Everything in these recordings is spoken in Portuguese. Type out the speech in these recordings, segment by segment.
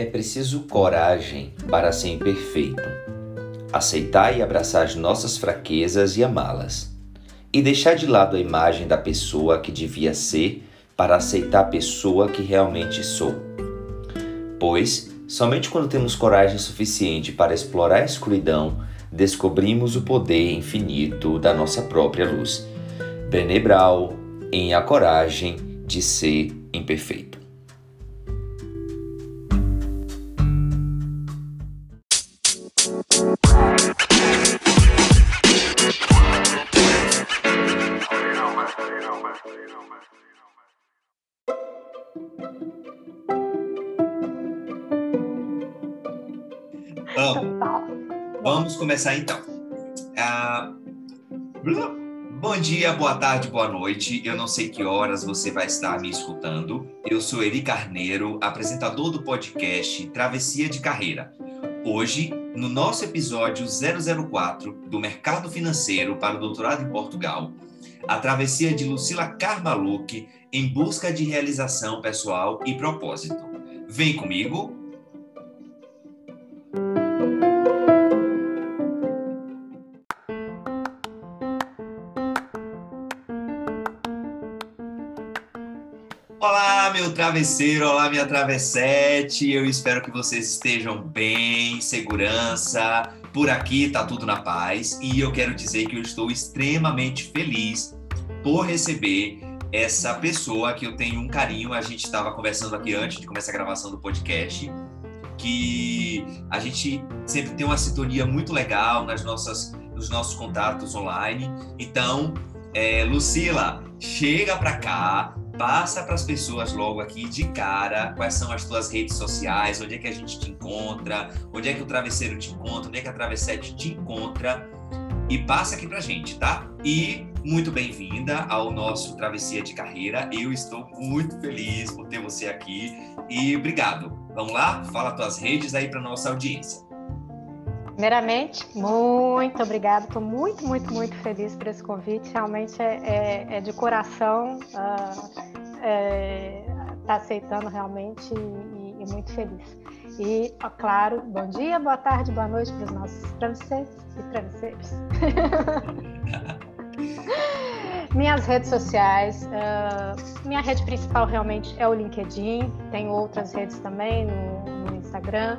É preciso coragem para ser imperfeito. Aceitar e abraçar as nossas fraquezas e amá-las. E deixar de lado a imagem da pessoa que devia ser para aceitar a pessoa que realmente sou. Pois, somente quando temos coragem suficiente para explorar a escuridão, descobrimos o poder infinito da nossa própria luz. Brené em A Coragem de Ser Imperfeito. Começar então. Ah, bom dia, boa tarde, boa noite. Eu não sei que horas você vai estar me escutando. Eu sou Eri Carneiro, apresentador do podcast Travessia de Carreira. Hoje, no nosso episódio 004 do Mercado Financeiro para o Doutorado em Portugal, a travessia de Lucila Carmaluc em busca de realização pessoal e propósito. Vem comigo travesseiro, olá, minha travessete. Eu espero que vocês estejam bem, segurança. Por aqui tá tudo na paz e eu quero dizer que eu estou extremamente feliz por receber essa pessoa que eu tenho um carinho. A gente estava conversando aqui antes de começar a gravação do podcast, que a gente sempre tem uma sintonia muito legal nas nossas, nos nossos contatos online. Então, é, Lucila, chega para cá, passa para as pessoas logo aqui de cara quais são as tuas redes sociais, onde é que a gente te encontra, onde é que o travesseiro te encontra, onde é que a travessete te encontra e passa aqui pra gente, tá? E muito bem-vinda ao nosso Travessia de Carreira. Eu estou muito feliz por ter você aqui e obrigado. Vamos lá? Fala tuas redes aí para nossa audiência. Primeiramente, muito obrigada. Estou muito, muito, muito feliz por esse convite. Realmente é, é, é de coração. Uh, é, tá aceitando realmente e, e, muito feliz. E, ó, claro, bom dia, boa tarde, boa noite para os nossos travesseiros e travesseiros. Minhas redes sociais, uh, minha rede principal realmente é o LinkedIn, tenho outras redes também no, no Instagram,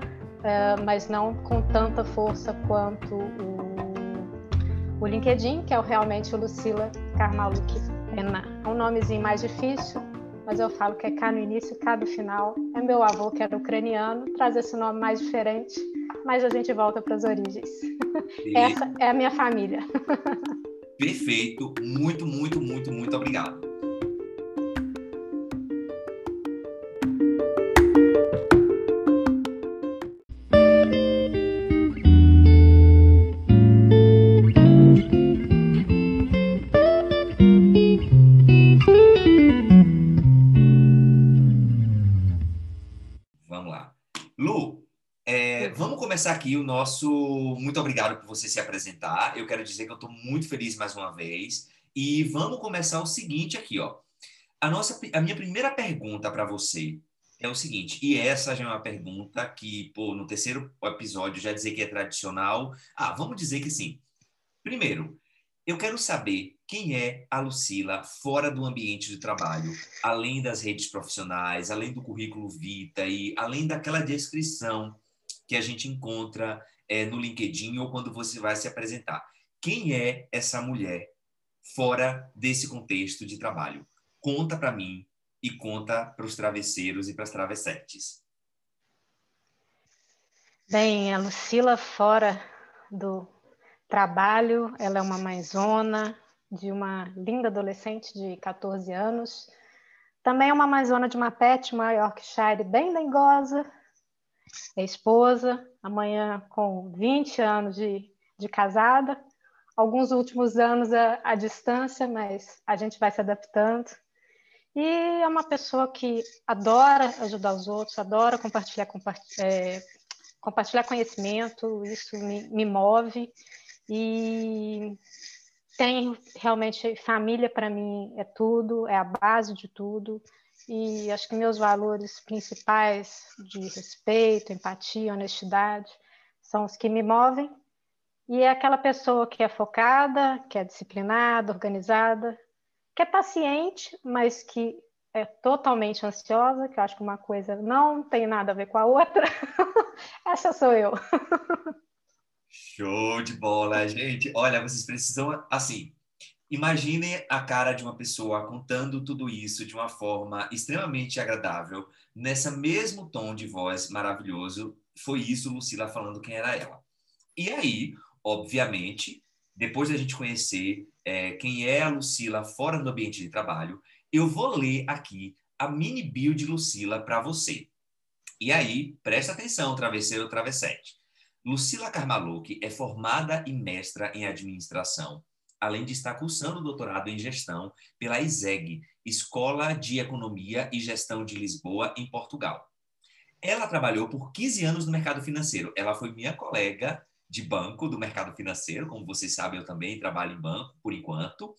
mas não com tanta força quanto o, o LinkedIn, que é o, realmente o Lucila Carmaluc. É um nomezinho mais difícil, mas eu falo que é K no início, K no final. É meu avô, que era ucraniano, traz esse nome mais diferente, mas a gente volta para as origens. E... Essa é a minha família. Perfeito. Muito, muito, muito, muito obrigado. Aqui o nosso muito obrigado por você se apresentar. Eu quero dizer que eu estou muito feliz mais uma vez. E vamos começar o seguinte aqui, ó. A, nossa, a minha primeira pergunta para você é o seguinte, e essa já é uma pergunta que, pô, no terceiro episódio já dizer que é tradicional. Ah, vamos dizer que sim. Primeiro, eu quero saber quem é a Lucila fora do ambiente de trabalho, além das redes profissionais, além do currículo Vita e além daquela descrição que a gente encontra é, no LinkedIn ou quando você vai se apresentar. Quem é essa mulher fora desse contexto de trabalho? Conta para mim e conta para os travesseiros e para as travessetes. Bem, a Lucila fora do trabalho, ela é uma mãezona de uma linda adolescente de 14 anos. Também é uma mãezona de uma pet, uma Yorkshire bem dengosa. É esposa, amanhã com 20 anos de, de casada. Alguns últimos anos à, à distância, mas a gente vai se adaptando. E é uma pessoa que adora ajudar os outros, adora compartilhar, é, compartilhar conhecimento, isso me, me move. E tem realmente família para mim é tudo, é a base de tudo. E acho que meus valores principais de respeito, empatia, honestidade são os que me movem. E é aquela pessoa que é focada, que é disciplinada, organizada, que é paciente, mas que é totalmente ansiosa, que eu acho que uma coisa não tem nada a ver com a outra. Essa sou eu. Show de bola, gente. Olha, vocês precisam, assim, imaginem a cara de uma pessoa contando tudo isso de uma forma extremamente agradável, nessa mesmo tom de voz maravilhoso. Foi isso, Lucila, falando quem era ela. E aí, obviamente, depois da gente conhecer é, quem é a Lucila fora do ambiente de trabalho, eu vou ler aqui a mini bio de Lucila para você. E aí, presta atenção, travesseiro ou travessete. Lucila Carmaluc é formada e mestra em administração, além de estar cursando doutorado em gestão pela ISEG, Escola de Economia e Gestão de Lisboa, em Portugal. Ela trabalhou por 15 anos no mercado financeiro. Ela foi minha colega de banco do mercado financeiro, como vocês sabem, eu também trabalho em banco por enquanto,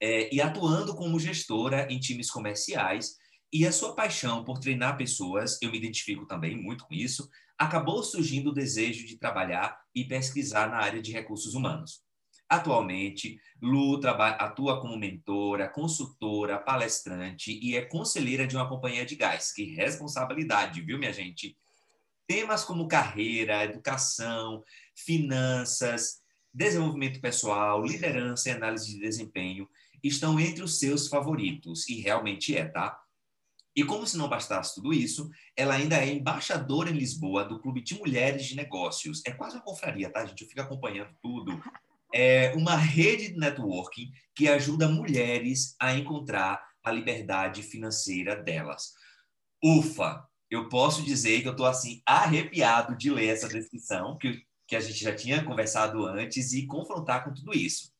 é, e atuando como gestora em times comerciais. E a sua paixão por treinar pessoas, eu me identifico também muito com isso, acabou surgindo o desejo de trabalhar e pesquisar na área de recursos humanos. Atualmente, Lu atua como mentora, consultora, palestrante e é conselheira de uma companhia de gás. Que responsabilidade, viu, minha gente? Temas como carreira, educação, finanças, desenvolvimento pessoal, liderança e análise de desempenho estão entre os seus favoritos, e realmente é, tá? E como se não bastasse tudo isso, ela ainda é embaixadora em Lisboa do Clube de Mulheres de Negócios. É quase uma confraria, tá, gente? Eu fico acompanhando tudo. É uma rede de networking que ajuda mulheres a encontrar a liberdade financeira delas. Ufa! Eu posso dizer que eu estou assim arrepiado de ler essa descrição que que a gente já tinha conversado antes e confrontar com tudo isso.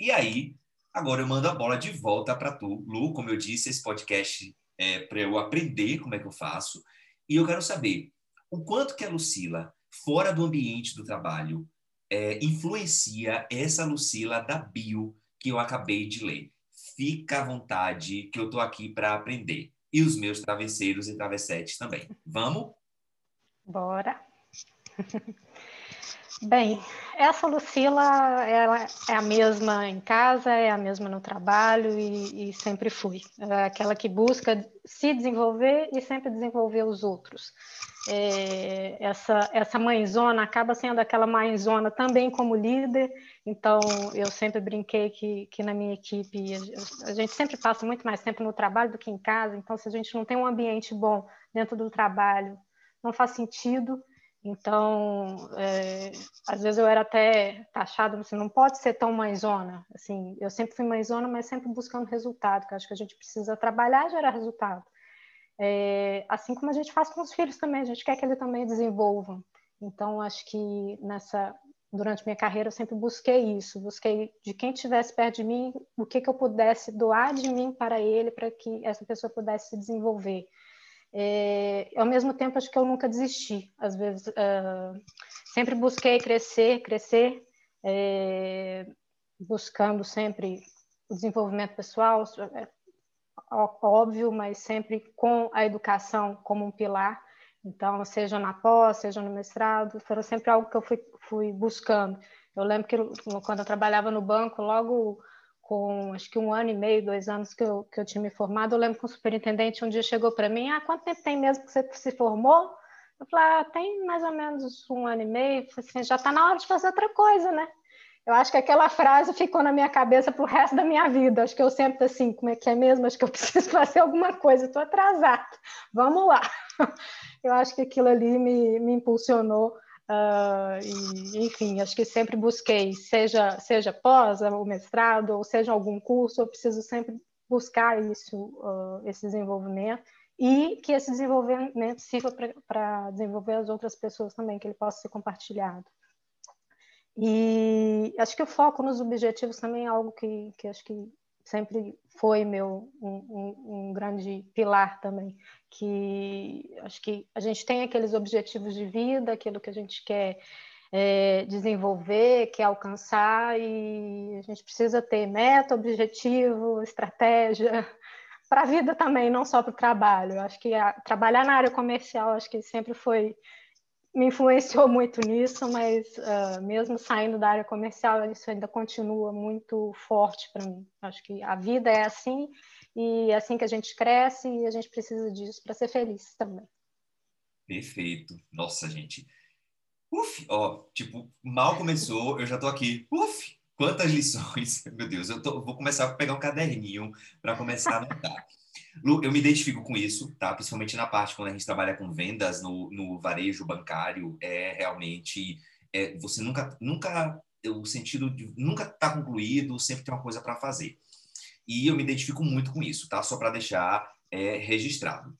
E aí, agora eu mando a bola de volta para tu, Lu. Como eu disse, esse podcast é para eu aprender como é que eu faço. E eu quero saber o quanto que a Lucila, fora do ambiente do trabalho, é, influencia essa Lucila da bio que eu acabei de ler. Fica à vontade, que eu estou aqui para aprender. E os meus travesseiros e travessetes também. Vamos? Bora! Bem, essa Lucila ela é a mesma em casa, é a mesma no trabalho e, e, sempre fui. É aquela que busca se desenvolver e sempre desenvolver os outros. É, essa, essa mãezona acaba sendo aquela mãezona também como líder, então eu sempre brinquei que, que na minha equipe a, a gente sempre passa muito mais tempo no trabalho do que em casa, então se a gente não tem um ambiente bom dentro do trabalho, não faz sentido. Então, é, às vezes eu era até taxada, assim, não pode ser tão mãezona. Assim, eu sempre fui mãezona, mas sempre buscando resultado, que acho que a gente precisa trabalhar e gerar resultado. É, assim como a gente faz com os filhos também, a gente quer que eles também desenvolvam. Então, acho que nessa durante minha carreira eu sempre busquei isso, busquei de quem estivesse perto de mim, o que, que eu pudesse doar de mim para ele, para que essa pessoa pudesse se desenvolver. É, ao mesmo tempo, acho que eu nunca desisti. Às vezes, uh, sempre busquei crescer, crescer, é, buscando sempre o desenvolvimento pessoal, é, óbvio, mas sempre com a educação como um pilar. Então, seja na pós, seja no mestrado, foram sempre algo que eu fui, fui buscando. Eu lembro que quando eu trabalhava no banco, logo com acho que um ano e meio, dois anos que eu, que eu tinha me formado, eu lembro que o superintendente um dia chegou para mim, ah, quanto tempo tem mesmo que você se formou? Eu falei, ah, tem mais ou menos um ano e meio, assim, já está na hora de fazer outra coisa, né? Eu acho que aquela frase ficou na minha cabeça para o resto da minha vida. Acho que eu sempre assim, como é que é mesmo? Acho que eu preciso fazer alguma coisa, estou atrasada. Vamos lá. Eu acho que aquilo ali me, me impulsionou. Uh, e, enfim, acho que sempre busquei, seja, seja pós, o mestrado, ou seja algum curso, eu preciso sempre buscar isso, uh, esse desenvolvimento e que esse desenvolvimento sirva para desenvolver as outras pessoas também, que ele possa ser compartilhado. E acho que o foco nos objetivos também é algo que, que acho que sempre foi meu um, um, grande pilar também que acho que a gente tem aqueles objetivos de vida aquilo que a gente quer é, desenvolver quer alcançar e a gente precisa ter meta objetivo estratégia para a vida também não só para o trabalho acho que a, trabalhar na área comercial acho que sempre foi me influenciou muito nisso, mas uh, mesmo saindo da área comercial, isso ainda continua muito forte para mim. Acho que a vida é assim e é assim que a gente cresce e a gente precisa disso para ser feliz também. Perfeito. Nossa, gente. Uf, ó, tipo, mal começou, eu já tô aqui. Uf, quantas lições. Meu Deus, eu tô, vou começar a pegar um caderninho para começar a anotar. Lu, eu me identifico com isso, tá? Principalmente na parte quando a gente trabalha com vendas no, no varejo bancário, é realmente é, você nunca nunca o sentido de nunca está concluído, sempre tem uma coisa para fazer. E eu me identifico muito com isso, tá? Só para deixar é, registrado.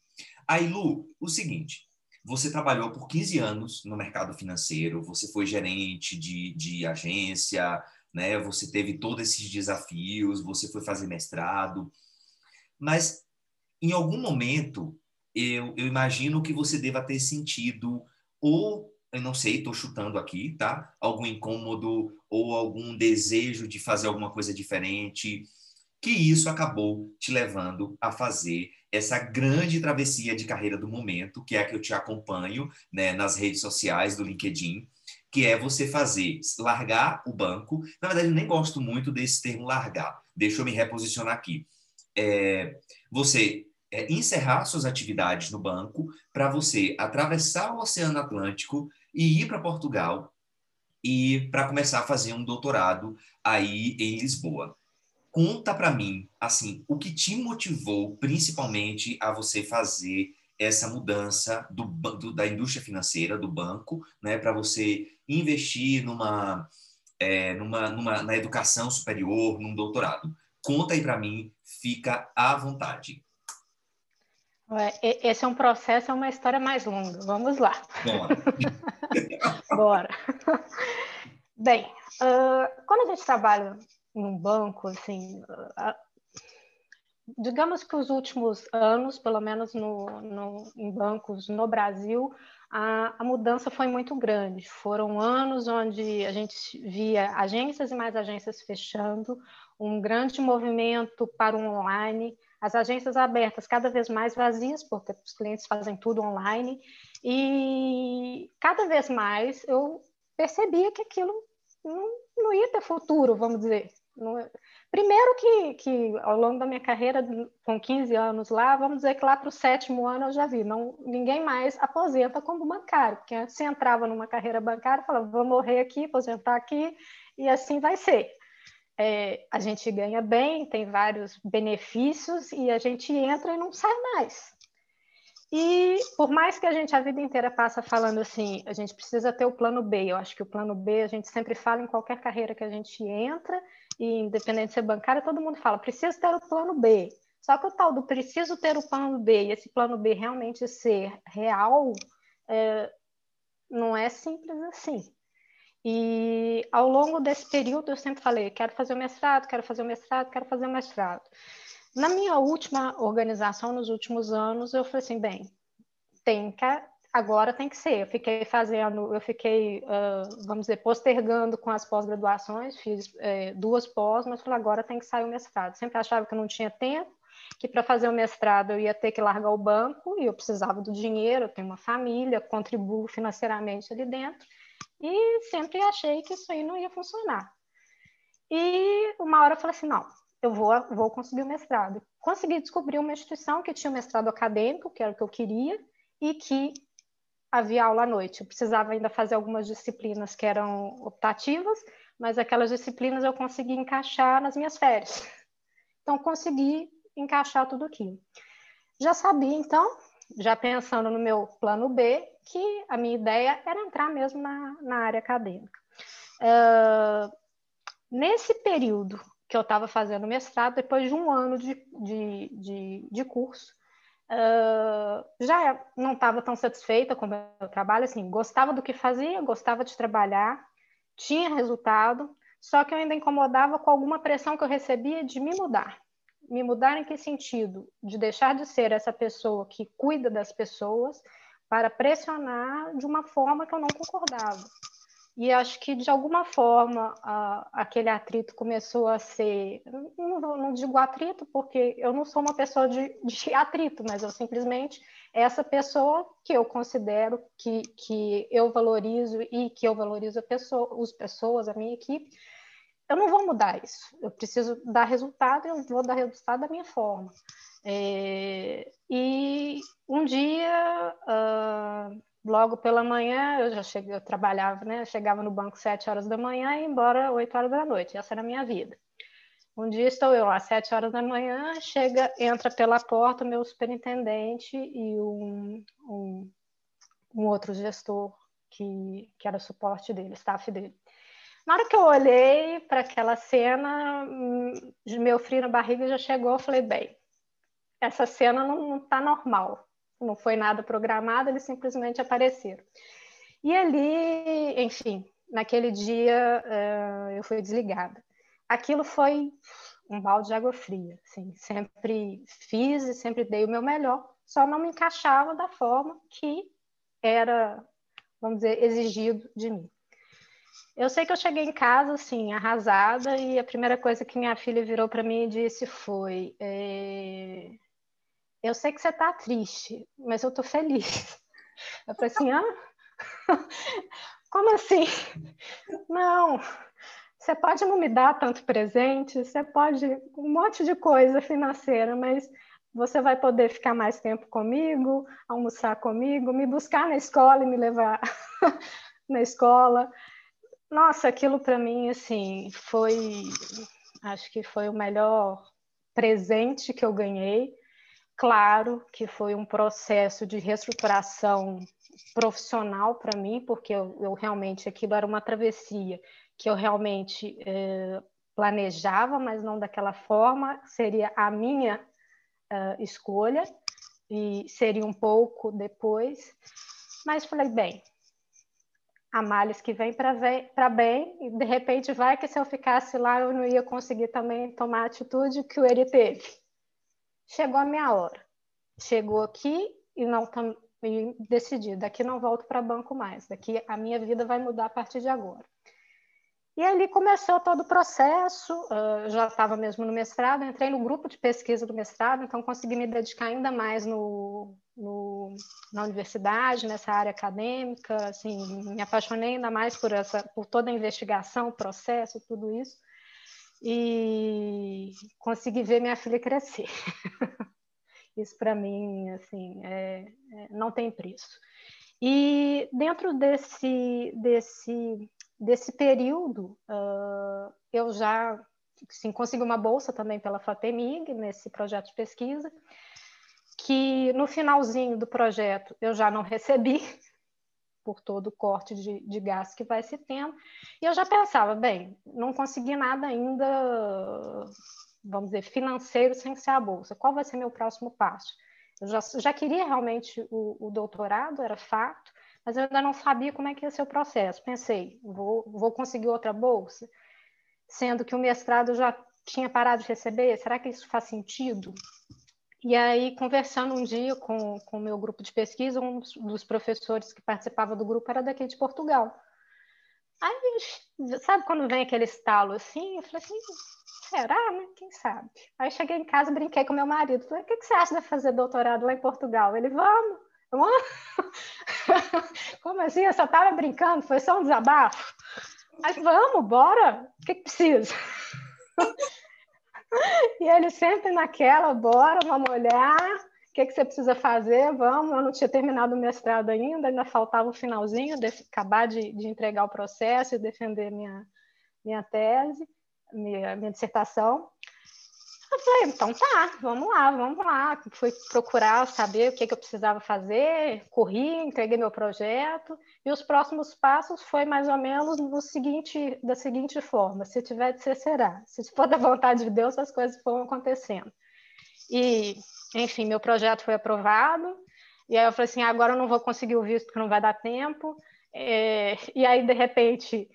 Aí, Lu, o seguinte, você trabalhou por 15 anos no mercado financeiro, você foi gerente de, de agência, né? Você teve todos esses desafios, você foi fazer mestrado, mas em algum momento, eu, eu imagino que você deva ter sentido, ou, eu não sei, estou chutando aqui, tá? Algum incômodo ou algum desejo de fazer alguma coisa diferente, que isso acabou te levando a fazer essa grande travessia de carreira do momento, que é a que eu te acompanho né, nas redes sociais do LinkedIn, que é você fazer, largar o banco. Na verdade, eu nem gosto muito desse termo largar. Deixa eu me reposicionar aqui. É, você é, encerrar suas atividades no banco para você atravessar o Oceano Atlântico e ir para Portugal e para começar a fazer um doutorado aí em Lisboa. Conta para mim, assim, o que te motivou principalmente a você fazer essa mudança do, do, da indústria financeira, do banco, né, para você investir numa, é, numa, numa, na educação superior, num doutorado. Conta aí para mim, fica à vontade. Esse é um processo, é uma história mais longa. Vamos lá. Bora. Bora. Bem, uh, quando a gente trabalha num banco, assim, uh, digamos que os últimos anos, pelo menos no, no, em bancos no Brasil, a, a, mudança foi muito grande. Foram anos onde a gente via agências e mais agências fechando, um grande movimento para o online, as agências abertas cada vez mais vazias, porque os clientes fazem tudo online, e cada vez mais eu percebia que aquilo não, não ia ter futuro, vamos dizer. Não, primeiro que, que ao longo da minha carreira, com 15 anos lá, vamos dizer que lá para o sétimo ano eu já vi, não, ninguém mais aposenta como bancário, porque antes você entrava numa carreira bancária falava, vou morrer aqui, aposentar aqui, e assim vai ser é, a gente ganha bem, tem vários benefícios e a gente entra e não sai mais. E por mais que a gente a vida inteira passa falando assim, a gente precisa ter o plano B. Eu acho que o plano B a gente sempre fala em qualquer carreira que a gente entra, e independente de ser bancária, todo mundo fala, preciso ter o plano B. Só que o tal do preciso ter o plano B e esse plano B realmente ser real, é, não é simples assim. E ao longo desse período eu sempre falei, quero fazer o mestrado, quero fazer o mestrado, quero fazer o mestrado. Na minha última organização, nos últimos anos, eu falei assim, bem, tem que, agora tem que ser. Eu fiquei fazendo, eu fiquei, uh, vamos dizer, postergando com as pós-graduações, fiz é, duas pós, mas falei, agora tem que sair o mestrado. Sempre achava que eu não tinha tempo, que para fazer o mestrado eu ia ter que largar o banco e eu precisava do dinheiro, eu tenho uma família, contribuo financeiramente ali dentro. E sempre achei que isso aí não ia funcionar. E uma hora eu falei assim: não, eu vou, vou conseguir o mestrado. Consegui descobrir uma instituição que tinha mestrado acadêmico, que era o que eu queria, e que havia aula à noite. Eu precisava ainda fazer algumas disciplinas que eram optativas, mas aquelas disciplinas eu consegui encaixar nas minhas férias. Então, consegui encaixar tudo aquilo. Já sabia, então, já pensando no meu plano B, que a minha ideia era entrar mesmo na, na área acadêmica. Uh, nesse período que eu estava fazendo mestrado, depois de um ano de, de, de, de curso, uh, já não estava tão satisfeita com o meu trabalho, assim, gostava do que fazia, gostava de trabalhar, tinha resultado, só que eu ainda incomodava com alguma pressão que eu recebia de me mudar. Me mudar em que sentido? De deixar de ser essa pessoa que cuida das pessoas para pressionar de uma forma que eu não concordava. E acho que, de alguma forma, a, aquele atrito começou a ser. Não, não, digo atrito, porque eu não sou uma pessoa de, de atrito, mas eu simplesmente. Essa pessoa que eu considero que, que eu valorizo e que eu valorizo a pessoa, as pessoas, a minha equipe, eu não vou mudar isso. Eu preciso dar resultado e eu vou dar resultado da minha forma. É, e um dia. Uh, logo pela manhã, eu já cheguei, eu trabalhava, né? Chegava no banco sete horas da manhã e embora oito horas da noite. Essa era a minha vida. Um dia estou eu às sete horas da manhã, chega, entra pela porta meu superintendente e um, um, um outro gestor que, que era suporte dele, staff dele. Na hora que eu olhei para aquela cena, hum, meu frio na barriga já chegou, eu falei, bem, essa cena não está normal não foi nada programado, eles simplesmente apareceram. E ali, enfim, naquele dia uh, eu fui desligada. Aquilo foi um balde de água fria, assim, sempre fiz e sempre dei o meu melhor, só não me encaixava da forma que era, vamos dizer, exigido de mim. Eu sei que eu cheguei em casa, assim, arrasada, e a primeira coisa que minha filha virou para mim e disse foi: é eu sei que você está triste, mas eu estou feliz. Eu falei assim, ah? Como assim? Não, você pode não me dar tanto presente, você pode um monte de coisa financeira, mas você vai poder ficar mais tempo comigo, almoçar comigo, me buscar na escola e me levar na escola. Nossa, aquilo para mim assim foi, acho que foi o melhor presente que eu ganhei Claro que foi um processo de reestruturação profissional para mim, porque eu, eu, realmente aquilo era uma travessia que eu realmente eh, planejava, mas não daquela forma, seria a minha uh, escolha e seria um pouco depois. Mas falei, bem, há males que vem para bem, e de repente vai que se eu ficasse lá eu não ia conseguir também tomar a atitude que o ele teve chegou a minha hora. Chegou aqui e não tam, e decidi, daqui não volto para banco mais, daqui a minha vida vai mudar a partir de agora. E ali começou todo o processo, uh, já estava mesmo no mestrado, entrei no grupo de pesquisa do mestrado, então consegui me dedicar ainda mais no, no, na universidade, nessa área acadêmica, assim, me apaixonei ainda mais por, essa, por toda a investigação, o processo, tudo isso e consegui ver minha filha crescer. Isso para mim, assim, é, é, não tem preço. E dentro desse desse desse período, uh, eu já sim, consegui uma bolsa também pela FAPEMIG nesse projeto de pesquisa, que no finalzinho do projeto eu já não recebi, por todo o corte de, de gás que vai se tendo. E eu já pensava, bem, não consegui nada ainda, vamos dizer, financeiro sem ser a bolsa. Qual vai ser meu próximo passo? Eu já, já queria realmente o, o doutorado, era fato, mas eu ainda não sabia como é que ia ser o processo. Pensei, vou, vou conseguir outra bolsa, sendo que o mestrado já tinha parado de receber, será que isso faz sentido? E aí, conversando um dia com o meu grupo de pesquisa, um dos professores que participava do grupo era daqui de Portugal. Aí, sabe quando vem aquele estalo assim? Eu falei assim, será, né? Quem sabe? Aí cheguei em casa, brinquei com meu marido. Falei, o que, que você acha de fazer doutorado lá em Portugal? Ele, vamos. vamos. Como assim? Eu só estava brincando, foi só um desabafo. Aí, vamos, bora. O que, que precisa? E ele sempre naquela, bora, vamos olhar, o que, que você precisa fazer, vamos. Eu não tinha terminado o mestrado ainda, ainda faltava o finalzinho, de, acabar de, de entregar o processo e defender minha, minha tese, minha, minha dissertação. Eu falei, então tá, vamos lá, vamos lá. Fui procurar saber o que, que eu precisava fazer, corri, entreguei meu projeto, e os próximos passos foi mais ou menos no seguinte, da seguinte forma: se tiver de ser, será. Se for da vontade de Deus, as coisas vão acontecendo. E, enfim, meu projeto foi aprovado, e aí eu falei assim: agora eu não vou conseguir o visto porque não vai dar tempo. É, e aí, de repente,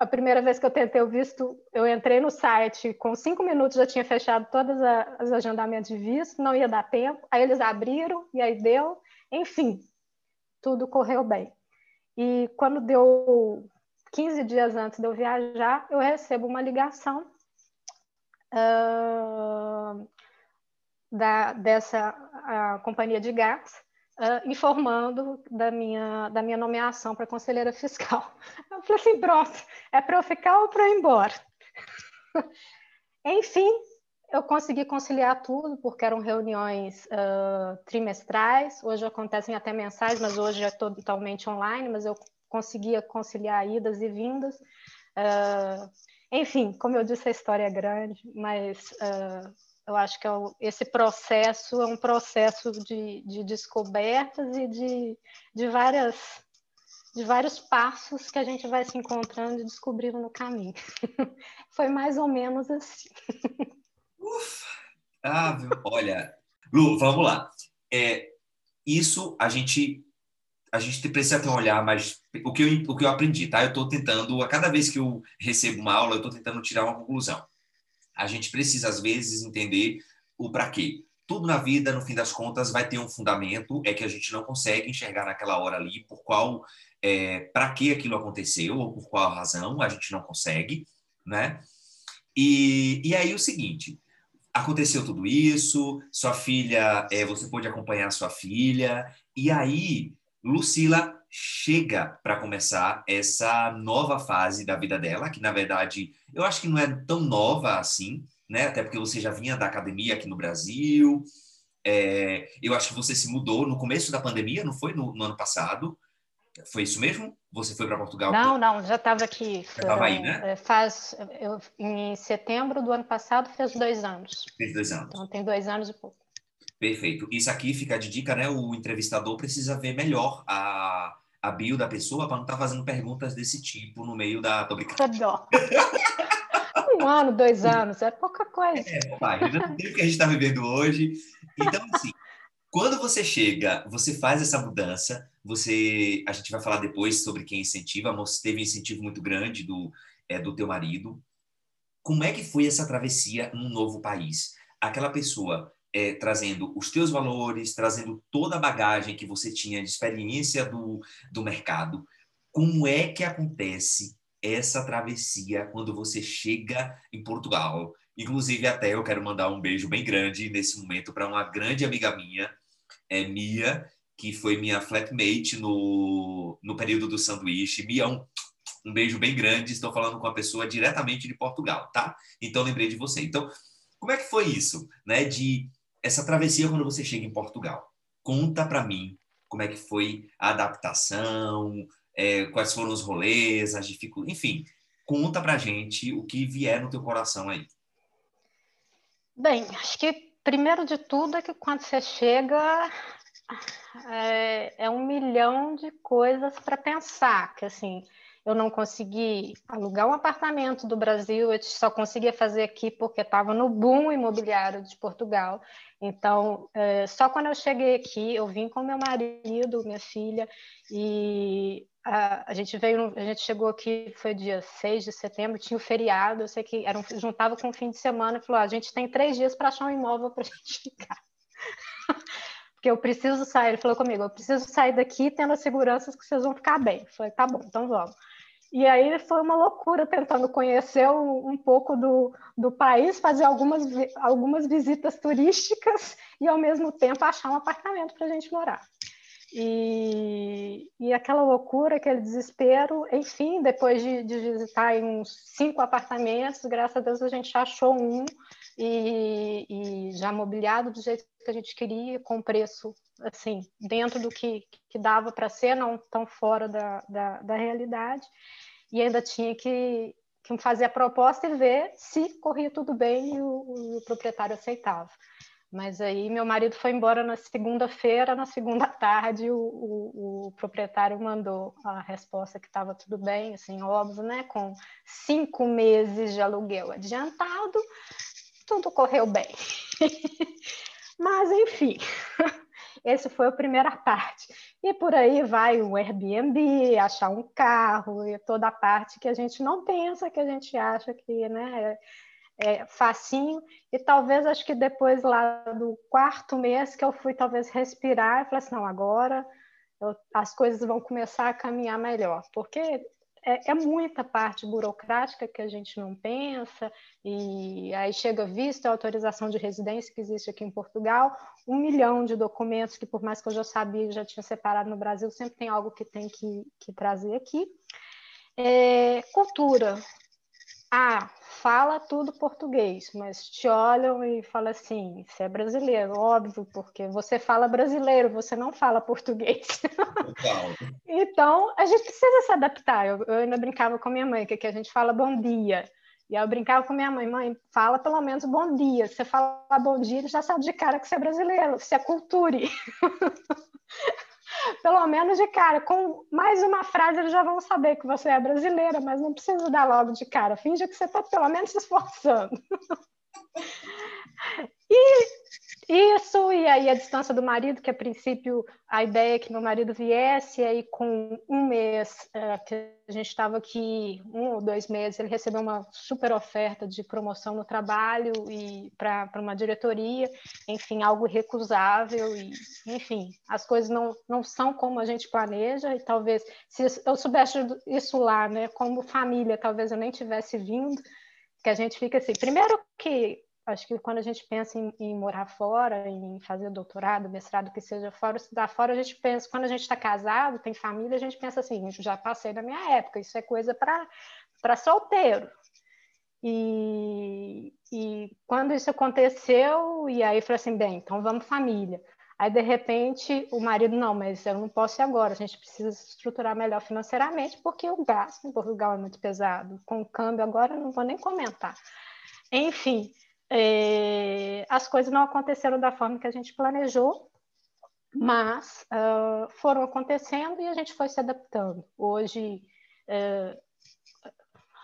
a primeira vez que eu tentei o visto, eu entrei no site, com cinco minutos já tinha fechado todos os agendamentos de visto, não ia dar tempo. Aí eles abriram e aí deu. Enfim, tudo correu bem. E quando deu 15 dias antes de eu viajar, eu recebo uma ligação uh, da, dessa companhia de gás uh, informando da minha, da minha nomeação para conselheira fiscal. Eu falei assim, pronto, é para eu ficar ou para eu ir embora? Enfim, eu consegui conciliar tudo, porque eram reuniões uh, trimestrais, hoje acontecem até mensais, mas hoje é totalmente online, mas eu conseguia conciliar idas e vindas. Uh, enfim, como eu disse, a história é grande, mas uh, eu acho que é esse processo é um processo de, de descobertas e de, de, várias, de vários passos que a gente vai se encontrando e descobrindo no caminho. Foi mais ou menos assim. Ufa! Ah, olha, Lu, vamos lá. É, isso a gente a gente precisa ter um olhar mais o que eu, o que eu aprendi, tá? Eu estou tentando a cada vez que eu recebo uma aula, eu estou tentando tirar uma conclusão a gente precisa, às vezes, entender o para quê. Tudo na vida, no fim das contas, vai ter um fundamento, é que a gente não consegue enxergar naquela hora ali por qual, é, para que aquilo aconteceu, ou por qual razão, a gente não consegue, né? E, e aí o seguinte, aconteceu tudo isso, sua filha, é, você pôde acompanhar sua filha, e aí Lucila chega para começar essa nova fase da vida dela, que na verdade eu acho que não é tão nova assim, né? Até porque você já vinha da academia aqui no Brasil. É, eu acho que você se mudou no começo da pandemia, não foi no, no ano passado? Foi isso mesmo? Você foi para Portugal? Não, não, já estava aqui. Já estava aí, né? É, faz, eu, em setembro do ano passado fez dois anos. Fez dois anos. Então tem dois anos e pouco. Perfeito. Isso aqui fica de dica, né? O entrevistador precisa ver melhor a, a bio da pessoa para não estar tá fazendo perguntas desse tipo no meio da. Tô brincando. um ano, dois anos, é pouca coisa. É, pai, o que a gente está vivendo hoje. Então, assim, quando você chega, você faz essa mudança, você. A gente vai falar depois sobre quem incentiva, mas teve um incentivo muito grande do, é, do teu marido. Como é que foi essa travessia num novo país? Aquela pessoa é, trazendo os teus valores, trazendo toda a bagagem que você tinha de experiência do, do mercado. Como é que acontece essa travessia quando você chega em Portugal? Inclusive, até eu quero mandar um beijo bem grande nesse momento para uma grande amiga minha, é Mia, que foi minha flatmate no, no período do sanduíche. Mia, um, um beijo bem grande. Estou falando com a pessoa diretamente de Portugal, tá? Então, lembrei de você. Então, como é que foi isso, né? De essa travessia quando você chega em Portugal. Conta para mim como é que foi a adaptação, é, quais foram os rolês, as dificuldades, enfim, conta pra gente o que vier no teu coração aí. Bem, acho que primeiro de tudo é que quando você chega é, é um milhão de coisas para pensar, que assim, eu não consegui alugar um apartamento do Brasil, eu só conseguia fazer aqui porque estava no boom imobiliário de Portugal. Então, é, só quando eu cheguei aqui, eu vim com meu marido, minha filha, e a, gente veio, a gente chegou aqui, foi dia 6 de setembro, tinha o feriado, eu sei que era um, juntava com o fim de semana, e falou: ah, a gente tem três dias para achar um imóvel para a gente ficar. Porque eu preciso sair, ele falou comigo, eu preciso sair daqui tendo a segurança que vocês vão ficar bem. Eu falei, tá bom, então vamos. E aí foi uma loucura tentando conhecer um, um, pouco do, do país, fazer algumas, algumas visitas turísticas e, ao mesmo tempo, achar um apartamento para a gente morar. E, e aquela loucura, aquele desespero, enfim, depois de, de visitar uns cinco apartamentos, graças a Deus a gente achou um e, e já mobiliado do jeito que a gente queria, com preço assim, dentro do que, que dava para ser, não tão fora da, da, da realidade e ainda tinha que, que fazer a proposta e ver se corria tudo bem e o, o proprietário aceitava. Mas aí meu marido foi embora na segunda-feira, na segunda tarde o, o, o, proprietário mandou a resposta que estava tudo bem, assim, óbvio, né? Com cinco meses de aluguel adiantado, tudo correu bem. Mas, enfim, essa foi a primeira parte. E por aí vai o Airbnb, achar um carro e toda a parte que a gente não pensa, que a gente acha que, né? é, facinho, e talvez acho que depois lá do quarto mês que eu fui talvez respirar e falei assim, não, agora eu, as coisas vão começar a caminhar melhor, porque é, é, muita parte burocrática que a gente não pensa, e aí chega visto a autorização de residência que existe aqui em Portugal, um milhão de documentos que por mais que eu já sabia, já tinha separado no Brasil, sempre tem algo que tem que, que trazer aqui. É, cultura, ah, fala tudo português, mas te olham e falam assim: você é brasileiro, óbvio, porque você fala brasileiro, você não fala português. então, a gente precisa se adaptar. Eu, eu ainda brincava com minha mãe, que aqui a gente fala bom dia. E eu brincava com minha mãe, mãe, fala pelo menos bom dia. Se você fala bom dia, ele já sabe de cara que você é brasileiro, você é culture. pelo menos de cara, com mais uma frase eles já vão saber que você é brasileira, mas não precisa dar logo de cara, finge que você está pelo menos se esforçando. e isso, e aí a distância do marido, que a princípio a ideia é que meu marido viesse, e aí com um mês é, que a gente estava aqui, um ou dois meses, ele recebeu uma super oferta de promoção no trabalho e para uma diretoria, enfim, algo recusável, e enfim, as coisas não, não são como a gente planeja, e talvez se eu soubesse isso lá, né, como família, talvez eu nem tivesse vindo, que a gente fica assim, primeiro que acho que quando a gente pensa em, em, morar fora, em fazer doutorado, mestrado, que seja fora, estudar fora, a gente pensa, quando a gente está casado, tem família, a gente pensa assim, já passei da minha época, isso é coisa para solteiro. E, e quando isso aconteceu, e aí falei assim, bem, então vamos família. Aí, de repente, o marido, não, mas eu não posso ir agora, a gente precisa se estruturar melhor financeiramente, porque o gasto em Portugal é muito pesado. Com o câmbio agora, não vou nem comentar. Enfim, é, as coisas não aconteceram da forma que a gente planejou, mas uh, foram acontecendo e a gente foi se adaptando. Hoje, uh,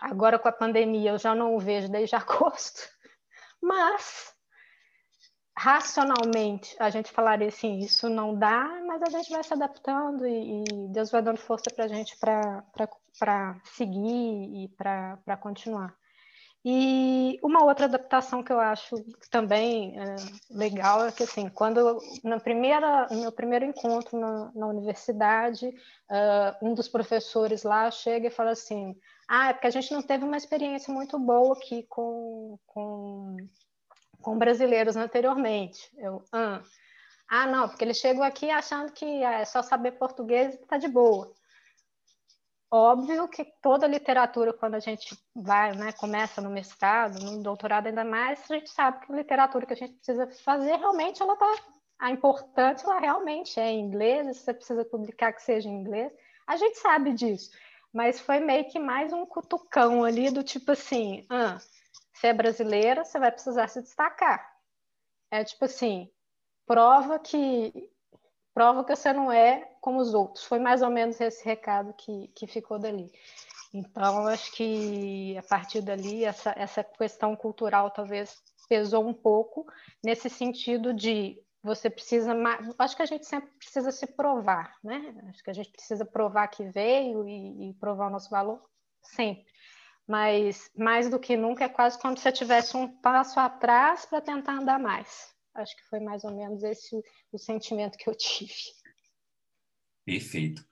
agora com a pandemia, eu já não o vejo desde agosto, mas racionalmente a gente falaria assim: isso não dá, mas a gente vai se adaptando e, e Deus vai dando força para a gente para seguir e para continuar. E uma outra adaptação que eu acho também é, legal é que, assim, quando na primeira, no meu primeiro encontro na, na universidade, uh, um dos professores lá chega e fala assim: Ah, é porque a gente não teve uma experiência muito boa aqui com, com, com brasileiros anteriormente. Eu, ah, ah, não, porque eles chegam aqui achando que é só saber português está de boa. Óbvio que toda literatura, quando a gente vai, né, começa no mestrado, no doutorado ainda mais, a gente sabe que a literatura que a gente precisa fazer, realmente ela tá, a importância ela realmente é em inglês, você precisa publicar que seja em inglês, a gente sabe disso, mas foi meio que mais um cutucão ali do tipo assim, ah, você é brasileira, você vai precisar se destacar. É tipo assim, prova que prova que você não é como os outros. Foi mais ou menos esse recado que, que ficou dali. Então, acho que a partir dali, essa, essa questão cultural talvez pesou um pouco, nesse sentido de você precisa. Acho que a gente sempre precisa se provar, né? Acho que a gente precisa provar que veio e, e provar o nosso valor sempre. Mas mais do que nunca é quase como se você tivesse um passo atrás para tentar andar mais. Acho que foi mais ou menos esse o, o sentimento que eu tive. Perfeito.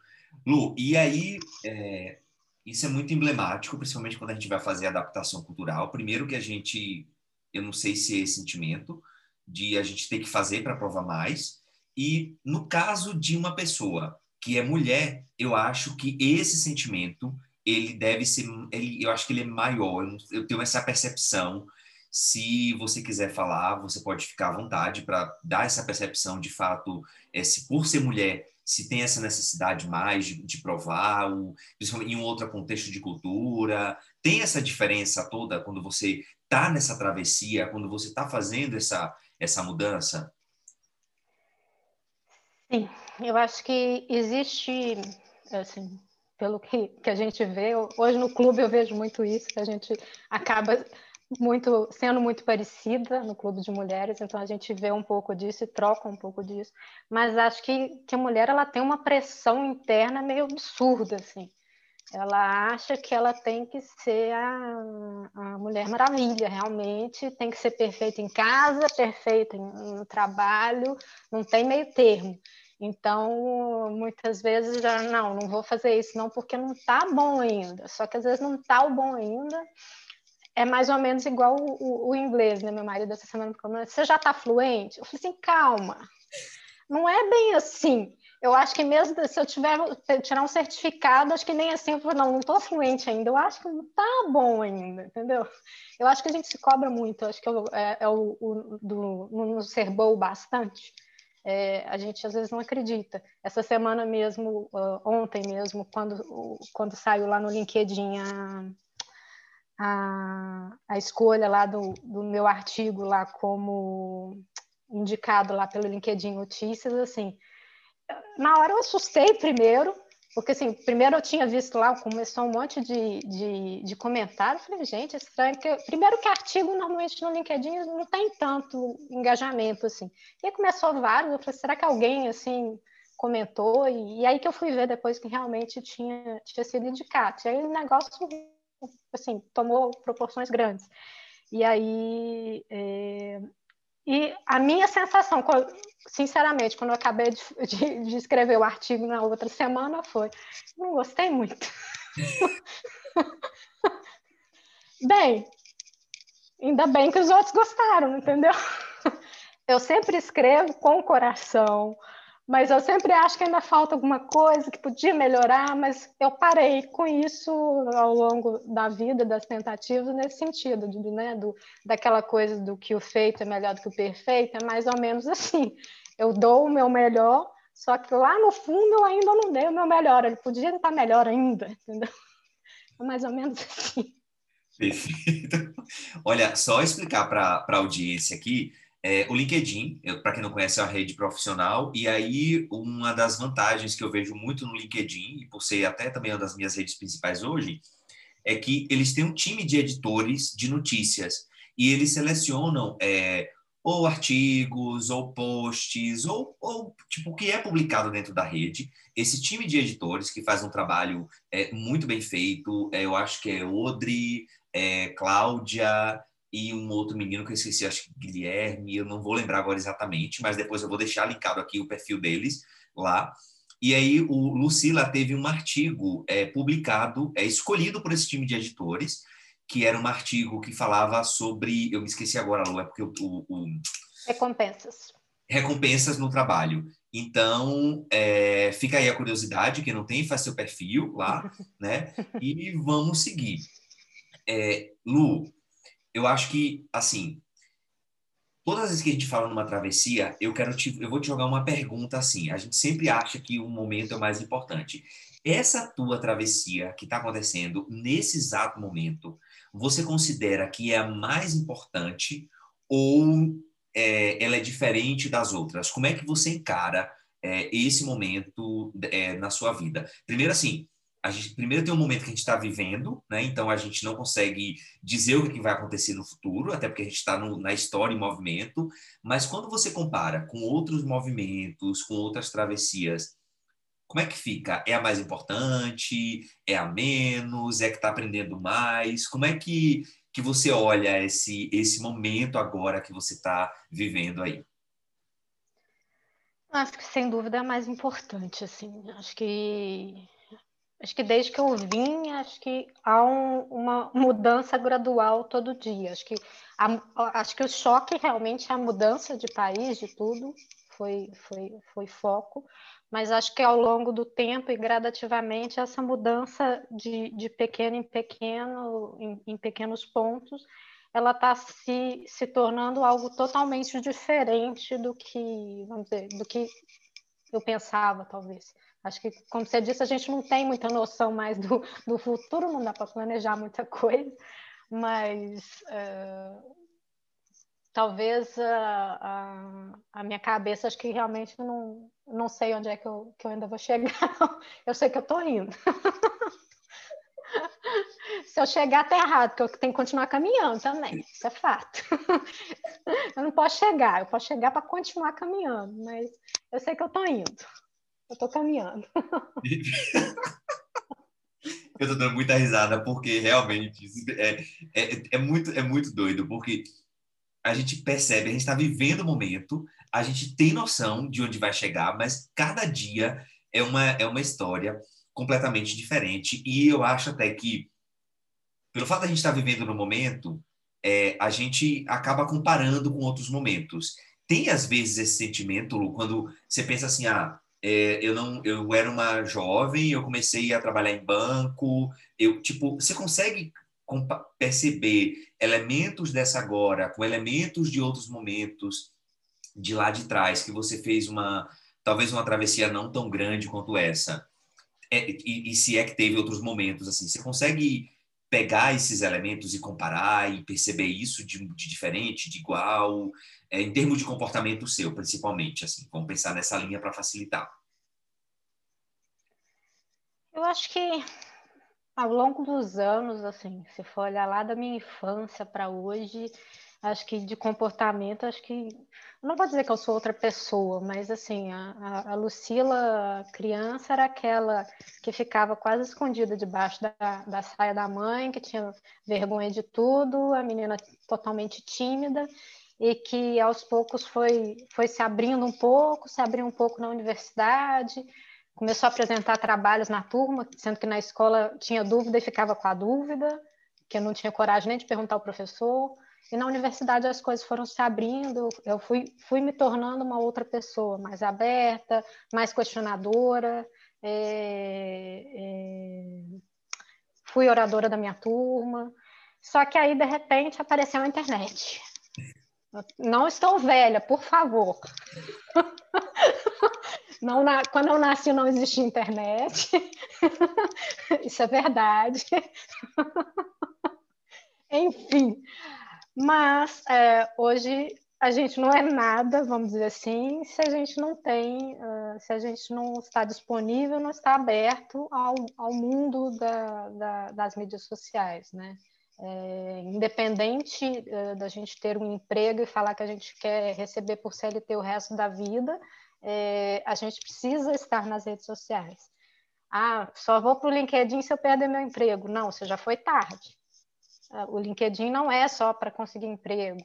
Lu, e aí, é, isso é muito emblemático, principalmente quando a gente vai fazer adaptação cultural. Primeiro que a gente, eu não sei se é esse sentimento de a gente ter que fazer para provar mais. E no caso de uma pessoa que é mulher, eu acho que esse sentimento ele deve ser, ele, eu acho que ele é maior. Eu, tenho essa percepção se você quiser falar, você pode ficar à vontade para dar essa percepção de fato, é, se por ser mulher, se tem essa necessidade mais de, de provar, ou, principalmente em um outro contexto de cultura. Tem essa diferença toda quando você está nessa travessia, quando você está fazendo essa, essa mudança? Sim, eu acho que existe, assim, pelo que, que a gente vê, hoje no clube eu vejo muito isso, que a gente acaba muito sendo muito parecida no clube de mulheres, então a gente vê um pouco disso e troca um pouco disso. Mas acho que, que a mulher ela tem uma pressão interna meio absurda, assim. Ela acha que ela tem que ser a, a Mulher Maravilha, realmente, tem que ser perfeita em casa, perfeita no trabalho, não tem meio termo. Então, muitas vezes já, não, não vou fazer isso não, porque não está bom ainda. Só que às vezes não está o bom ainda, é mais ou menos igual o, o, o inglês, né? Meu marido essa semana falou, você já está fluente? Eu falei assim, calma, não é bem assim. Eu acho que mesmo se eu tiver tirar um certificado, acho que nem assim, eu falo, não, não estou fluente ainda, eu acho que não está bom ainda, entendeu? Eu acho que a gente se cobra muito, eu acho que é, é o, o do, no ser bom bastante. É, a gente às vezes não acredita. Essa semana mesmo, uh, ontem mesmo, quando, quando saiu lá no LinkedIn a, a, a escolha lá do, do meu artigo lá como indicado lá pelo LinkedIn Notícias, assim, na hora eu assustei primeiro, porque assim, primeiro eu tinha visto lá, começou um monte de, de, de comentário, falei, gente, é estranho, que primeiro que artigo normalmente no LinkedIn não tem tanto engajamento, assim. E aí começou vários, eu falei, será que alguém, assim, comentou? E, e aí que eu fui ver depois que realmente tinha, tinha sido indicado. E aí o negócio assim, tomou proporções grandes. E aí, é... e a minha sensação, sinceramente, quando eu acabei de, de, de, escrever o artigo na outra semana, foi: não gostei muito. bem, ainda bem que os outros gostaram, entendeu? Eu sempre escrevo com o coração, mas eu sempre acho que ainda falta alguma coisa que podia melhorar, mas eu parei com isso ao longo da vida, das tentativas, nesse sentido, de, né, do, daquela coisa do que o feito é melhor do que o perfeito, é mais ou menos assim. Eu dou o meu melhor, só que lá no fundo eu ainda não dei o meu melhor, ele podia estar melhor ainda, entendeu? É mais ou menos assim. Perfeito. Olha, só explicar para a audiência aqui, é, o LinkedIn, para quem não conhece, é uma rede profissional, e aí uma das vantagens que eu vejo muito no LinkedIn, e por ser até também uma das minhas redes principais hoje, é que eles têm um time de editores de notícias, e eles selecionam é, ou artigos, ou posts, ou, ou tipo o que é publicado dentro da rede. Esse time de editores que faz um trabalho é, muito bem feito, é, eu acho que é Odri, é, Cláudia, e um outro menino que eu esqueci, acho que Guilherme, eu não vou lembrar agora exatamente, mas depois eu vou deixar linkado aqui o perfil deles lá. E aí o Lucila teve um artigo é, publicado, é escolhido por esse time de editores, que era um artigo que falava sobre, eu me esqueci agora, Lu, é porque o, o, o... recompensas recompensas no trabalho. Então, é, fica aí a curiosidade, quem não tem, faz seu perfil lá, né? E vamos seguir. É, Lu, eu acho que, assim, todas as vezes que a gente fala numa travessia, eu quero te, eu vou te jogar uma pergunta assim. A gente sempre acha que o momento é o mais importante. Essa tua travessia que está acontecendo nesse exato momento, você considera que é a mais importante ou é, ela é diferente das outras? Como é que você encara é, esse momento é, na sua vida? Primeiro, assim, a gente primeiro tem um momento que a gente está vivendo, né? Então a gente não consegue dizer o que vai acontecer no futuro, até porque a gente está na história em movimento. Mas quando você compara com outros movimentos, com outras travessias, como é que fica? É a mais importante? É a menos? É que está aprendendo mais? Como é que que você olha esse esse momento agora que você está vivendo aí? Acho que sem dúvida é a mais importante, assim. Acho que Acho que desde que eu vim, acho que há um, uma mudança gradual todo dia. Acho que, a, acho que o choque realmente é a mudança de país, de tudo, foi, foi, foi foco, mas acho que ao longo do tempo e gradativamente essa mudança de, de pequeno em pequeno, em, em pequenos pontos, ela está se, se tornando algo totalmente diferente do que, vamos dizer, do que eu pensava, talvez. Acho que, como você disse, a gente não tem muita noção mais do, do futuro, não dá para planejar muita coisa, mas uh, talvez a, a, minha cabeça, acho que realmente não, não sei onde é que eu, que eu ainda vou chegar. Eu sei que eu estou indo. Se eu chegar, tá errado, porque eu tenho que continuar caminhando também, isso é fato. Eu não posso chegar, eu posso chegar para continuar caminhando, mas eu sei que eu estou indo, eu estou caminhando. Eu estou dando muita risada, porque realmente é, é, é, muito, é muito doido, porque a gente percebe, a gente está vivendo o momento, a gente tem noção de onde vai chegar, mas cada dia é uma, é uma história completamente diferente. E eu acho até que, pelo fato de a gente estar tá vivendo no momento, é, a gente acaba comparando com outros momentos. Tem, às vezes, esse sentimento, Lu, quando você pensa assim, ah, é, eu não eu era uma jovem eu comecei a trabalhar em banco eu tipo você consegue perceber elementos dessa agora com elementos de outros momentos de lá de trás que você fez uma talvez uma travessia não tão grande quanto essa é, e, e, se é que teve outros momentos assim você consegue pegar esses elementos e comparar e perceber isso de, de diferente de igual é, em termos de comportamento seu principalmente assim. Vamos pensar nessa linha para facilitar. Eu acho que ao longo dos anos, assim, se for olhar lá da minha infância para hoje, acho que de comportamento, acho que não vou dizer que eu sou outra pessoa, mas assim, a, a Lucila criança era aquela que ficava quase escondida debaixo da, da saia da mãe, que tinha vergonha de tudo, a menina totalmente tímida e que aos poucos foi, foi se abrindo um pouco, se abriu um pouco na universidade, começou a apresentar trabalhos na turma, sendo que na escola tinha dúvida e ficava com a dúvida, que eu não tinha coragem nem de perguntar ao professor. E na universidade as coisas foram se abrindo, eu fui, fui me tornando uma outra pessoa, mais aberta, mais questionadora, é, é, fui oradora da minha turma. Só que aí, de repente, apareceu a internet. Não estou velha, por favor. Não, quando eu nasci não existia internet. Isso é verdade. Enfim, mas é, hoje a gente não é nada, vamos dizer assim, se a gente não tem, uh, se a gente não está disponível, não está aberto ao, ao mundo da, da, das mídias sociais, né? É, independente uh, da gente ter um emprego e falar que a gente quer receber por CLT o resto da vida, é, a gente precisa estar nas redes sociais. Ah, só vou para o LinkedIn se eu perder meu emprego. Não, você já foi tarde. O LinkedIn não é só para conseguir emprego.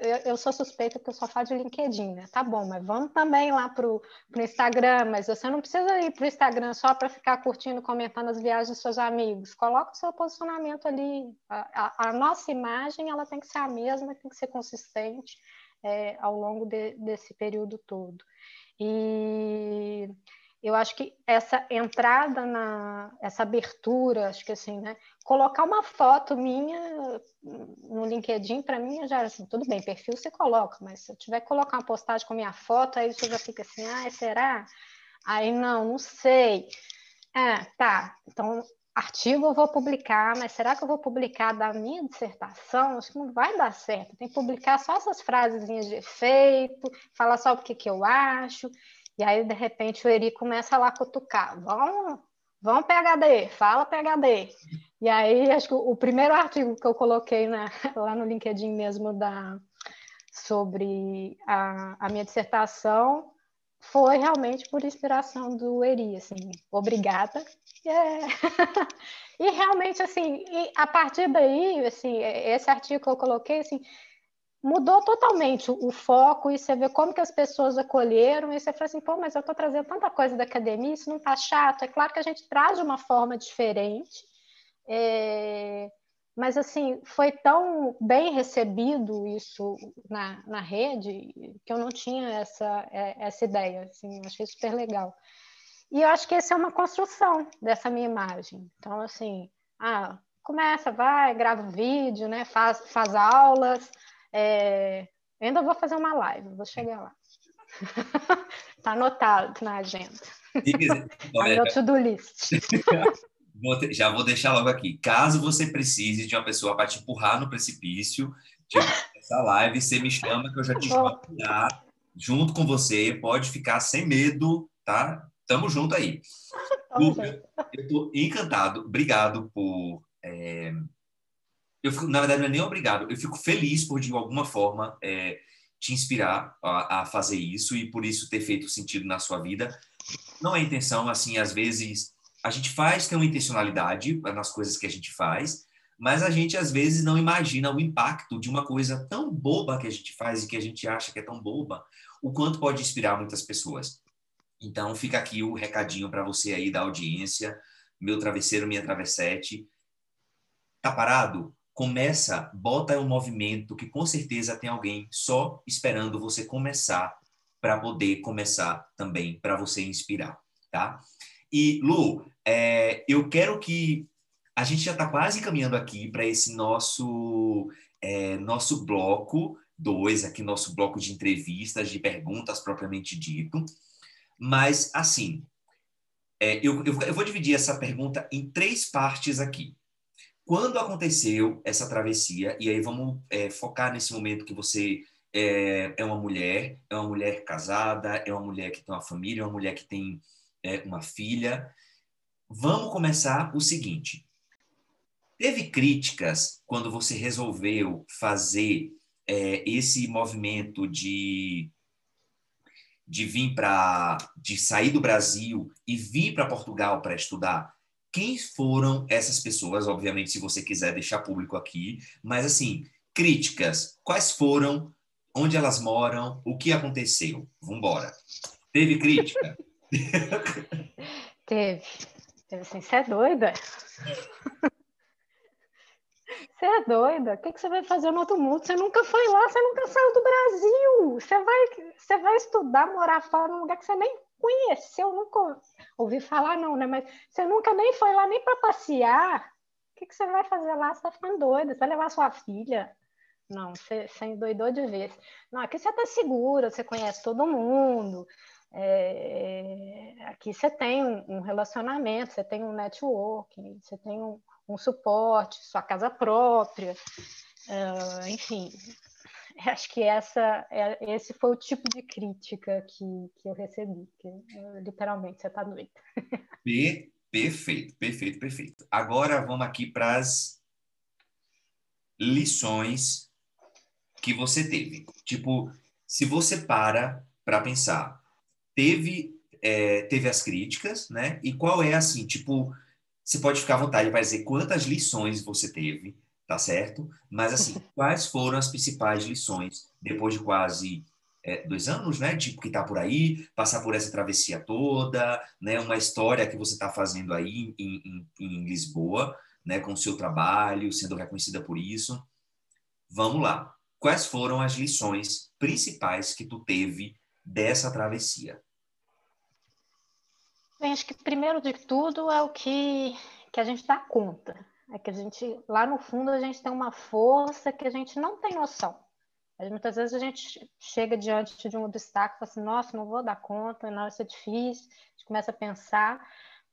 Eu, eu, sou suspeita porque eu só falo de LinkedIn, né? Tá bom, mas vamos também lá para o Instagram. Mas você não precisa ir para o Instagram só para ficar curtindo, comentando as viagens dos seus amigos. Coloca o seu posicionamento ali. A, a, a nossa imagem ela tem que ser a mesma, tem que ser consistente é, ao longo de, desse período todo. E eu acho que essa entrada na essa abertura, acho que assim, né? Colocar uma foto minha no LinkedIn para mim já assim, tudo bem, perfil você coloca, mas se eu tiver que colocar uma postagem com minha foto, aí você já fica assim, ah, será? Aí não, não sei. É, tá. Então artigo eu vou publicar, mas será que eu vou publicar da minha dissertação? Acho que não vai dar certo. Tem que publicar só essas frasezinhas de efeito, falar só o que, que eu acho. E aí, de repente, o Eri começa lá a cutucar. Vamos, vamos PHD, fala PHD. E aí, acho que o primeiro artigo que eu coloquei na, lá no LinkedIn mesmo da, sobre a, a minha dissertação foi realmente por inspiração do Eri, assim, obrigada. É. e realmente, assim, a partir daí, assim, esse artigo que eu coloquei, assim, mudou totalmente o, foco e você vê como que as pessoas acolheram e você fala assim, pô, mas eu estou trazendo tanta coisa da academia, isso não está chato. É claro que a gente traz de uma forma diferente, é mas assim foi tão bem recebido isso na, na rede que eu não tinha essa é, essa ideia assim achei super legal e eu acho que essa é uma construção dessa minha imagem então assim ah começa vai grava vídeo né faz faz aulas é, ainda vou fazer uma live vou chegar lá Está anotado na agenda. Na meu to-do list. já vou deixar logo aqui. Caso você precise de uma pessoa para te empurrar no precipício, tipo, essa live, você me chama que eu já te chamo junto com você. Pode ficar sem medo, tá? Tamo junto aí. Lu, eu estou encantado. Obrigado por. É... Eu fico, na verdade, não é nem obrigado. Eu fico feliz por, de alguma forma, é, te inspirar a, a, fazer isso e por isso ter feito sentido na sua vida. Não é intenção, assim, às vezes a gente faz, tem uma intencionalidade nas coisas que a gente faz, mas a gente às vezes não imagina o impacto de uma coisa tão boba que a gente faz e que a gente acha que é tão boba, o quanto pode inspirar muitas pessoas. Então fica aqui o recadinho para você aí da audiência, meu travesseiro, minha travessete. Tá parado? Começa, bota um movimento que com certeza tem alguém só esperando você começar para poder começar também para você inspirar, tá? E Lu, é, eu quero que a gente já está quase caminhando aqui para esse nosso é, nosso bloco 2, aqui nosso bloco de entrevistas, de perguntas propriamente dito. Mas, assim, é, eu, eu, eu vou dividir essa pergunta em três partes aqui. Quando aconteceu essa travessia, e aí vamos é, focar nesse momento que você é, é, uma mulher, é uma mulher casada, é uma mulher que tem uma família, é uma mulher que tem é, uma filha. Vamos começar o seguinte: teve críticas quando você resolveu fazer é, esse movimento de de vir para de sair do Brasil e vir para Portugal para estudar quem foram essas pessoas obviamente se você quiser deixar público aqui mas assim críticas quais foram onde elas moram o que aconteceu vamos embora teve crítica Teve. Teve assim, você é doida? Você é doida? O que, que você vai fazer no outro mundo? Você nunca foi lá, você nunca saiu do Brasil. Você vai, você vai estudar, morar fora num lugar que você nem conheceu, nunca ouvi falar, não, né? Mas você nunca nem foi lá nem para passear. O que, que você vai fazer lá? Você está ficando doida? Você vai levar sua filha? Não, você, você endoidou de vez. Não, aqui você está segura, você conhece todo mundo, é, aqui você tem um, relacionamento, você tem um networking, você tem um, um suporte, sua casa própria, uh, enfim. Acho que essa, é, esse foi o tipo de crítica que, que eu recebi, que literalmente você está doida. Perfeito, perfeito, perfeito. Agora vamos aqui para as lições que você teve. Tipo, se você para para pensar, teve, é, teve as críticas, né? E qual é, assim, tipo, você pode ficar à vontade para dizer quantas lições você teve, tá certo? Mas, assim, quais foram as principais lições depois de quase é, dois anos, né? Tipo, que tá por aí, passar por essa travessia toda, né? Uma história que você está fazendo aí em, em, em Lisboa, né? Com o seu trabalho, sendo reconhecida por isso. Vamos lá. Quais foram as lições principais que tu teve dessa travessia? Bem, acho que primeiro de tudo é o que, que a gente dá conta. É que a gente, lá no fundo, a gente tem uma força que a gente não tem noção. Muitas vezes a gente chega diante de um obstáculo e fala assim, nossa, não vou dar conta, não, isso é difícil, a gente começa a pensar,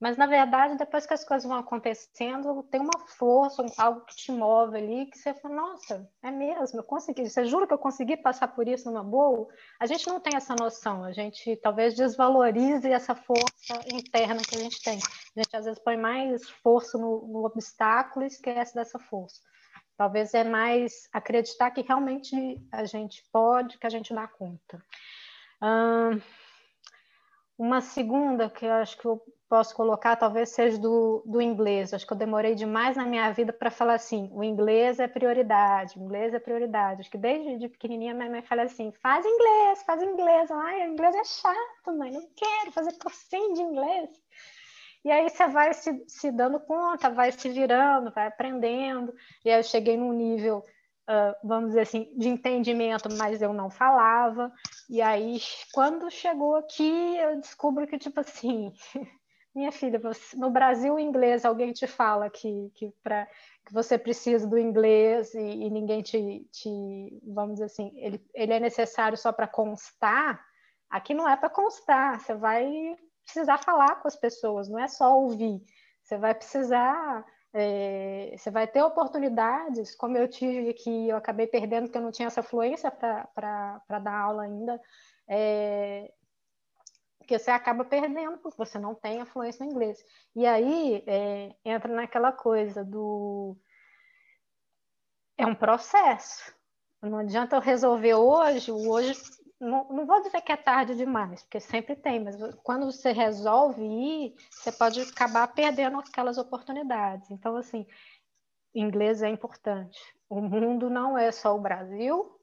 mas, na verdade, depois que as coisas vão acontecendo, tem uma força, algo que te move ali, que você fala, nossa, é mesmo, eu consegui. Você jura que eu consegui passar por isso numa boa? A gente não tem essa noção, a gente talvez desvalorize essa força interna que a gente tem. A gente, às vezes, põe mais força no, no obstáculo e esquece dessa força. Talvez é mais acreditar que realmente a gente pode, que a gente dá conta. Hum, uma segunda que eu acho que eu posso colocar talvez seja do, do inglês. Acho que eu demorei demais na minha vida para falar assim: o inglês é prioridade, o inglês é prioridade. Acho que desde de pequenininha minha mãe fala assim: faz inglês, faz inglês. Ai, inglês é chato, mãe, não quero fazer cursinho de inglês. E aí você vai se, se dando conta, vai se virando, vai aprendendo. E aí eu cheguei num nível, uh, vamos dizer assim, de entendimento, mas eu não falava. E aí, quando chegou aqui, eu descubro que, tipo assim, minha filha, você, no Brasil, o inglês, alguém te fala que, que, pra, que você precisa do inglês e, e ninguém te, te, vamos dizer assim, ele, ele é necessário só para constar, Aqui não é para constar, você vai precisar falar com as pessoas, não é só ouvir. Você vai precisar, é, você vai ter oportunidades, como eu tive que eu acabei perdendo porque eu não tinha essa fluência para dar aula ainda, é, que você acaba perdendo porque você não tem a fluência no inglês. E aí é, entra naquela coisa do é um processo. Não adianta eu resolver hoje, hoje não, não, vou dizer que é tarde demais, porque sempre tem, mas quando você resolve ir, você pode acabar perdendo aquelas oportunidades. Então, assim, inglês é importante. O mundo não é só o Brasil,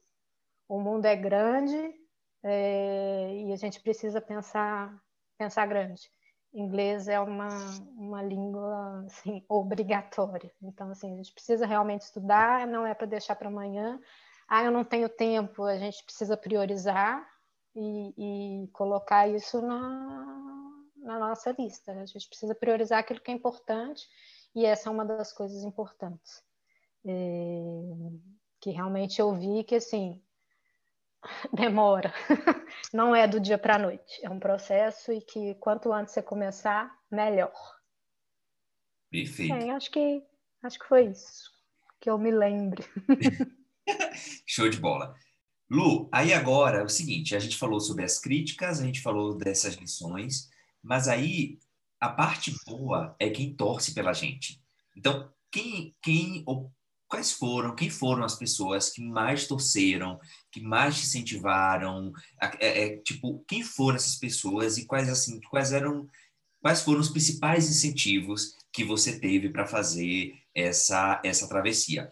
o mundo é grande é, e a gente precisa pensar, pensar grande. Inglês é uma, uma língua assim, obrigatória. Então, assim, a gente precisa realmente estudar, não é para deixar para amanhã, ah, eu não tenho tempo, a gente precisa priorizar e, e colocar isso na, na nossa lista. A gente precisa priorizar aquilo que é importante e essa é uma das coisas importantes. É, que realmente eu vi que, assim, demora. Não é do dia para a noite. É um processo e que quanto antes você começar, melhor. Perfeito. É, acho que, acho que foi isso que eu me lembre. Show de bola. Lu, aí agora é o seguinte, a gente falou sobre as críticas, a gente falou dessas lições, mas aí a parte boa é quem torce pela gente. Então, quem, quem quais foram, quem foram as pessoas que mais torceram, que mais te incentivaram, é, é, tipo, quem foram essas pessoas e quais assim, quais eram, quais foram os principais incentivos que você teve para fazer essa essa travessia?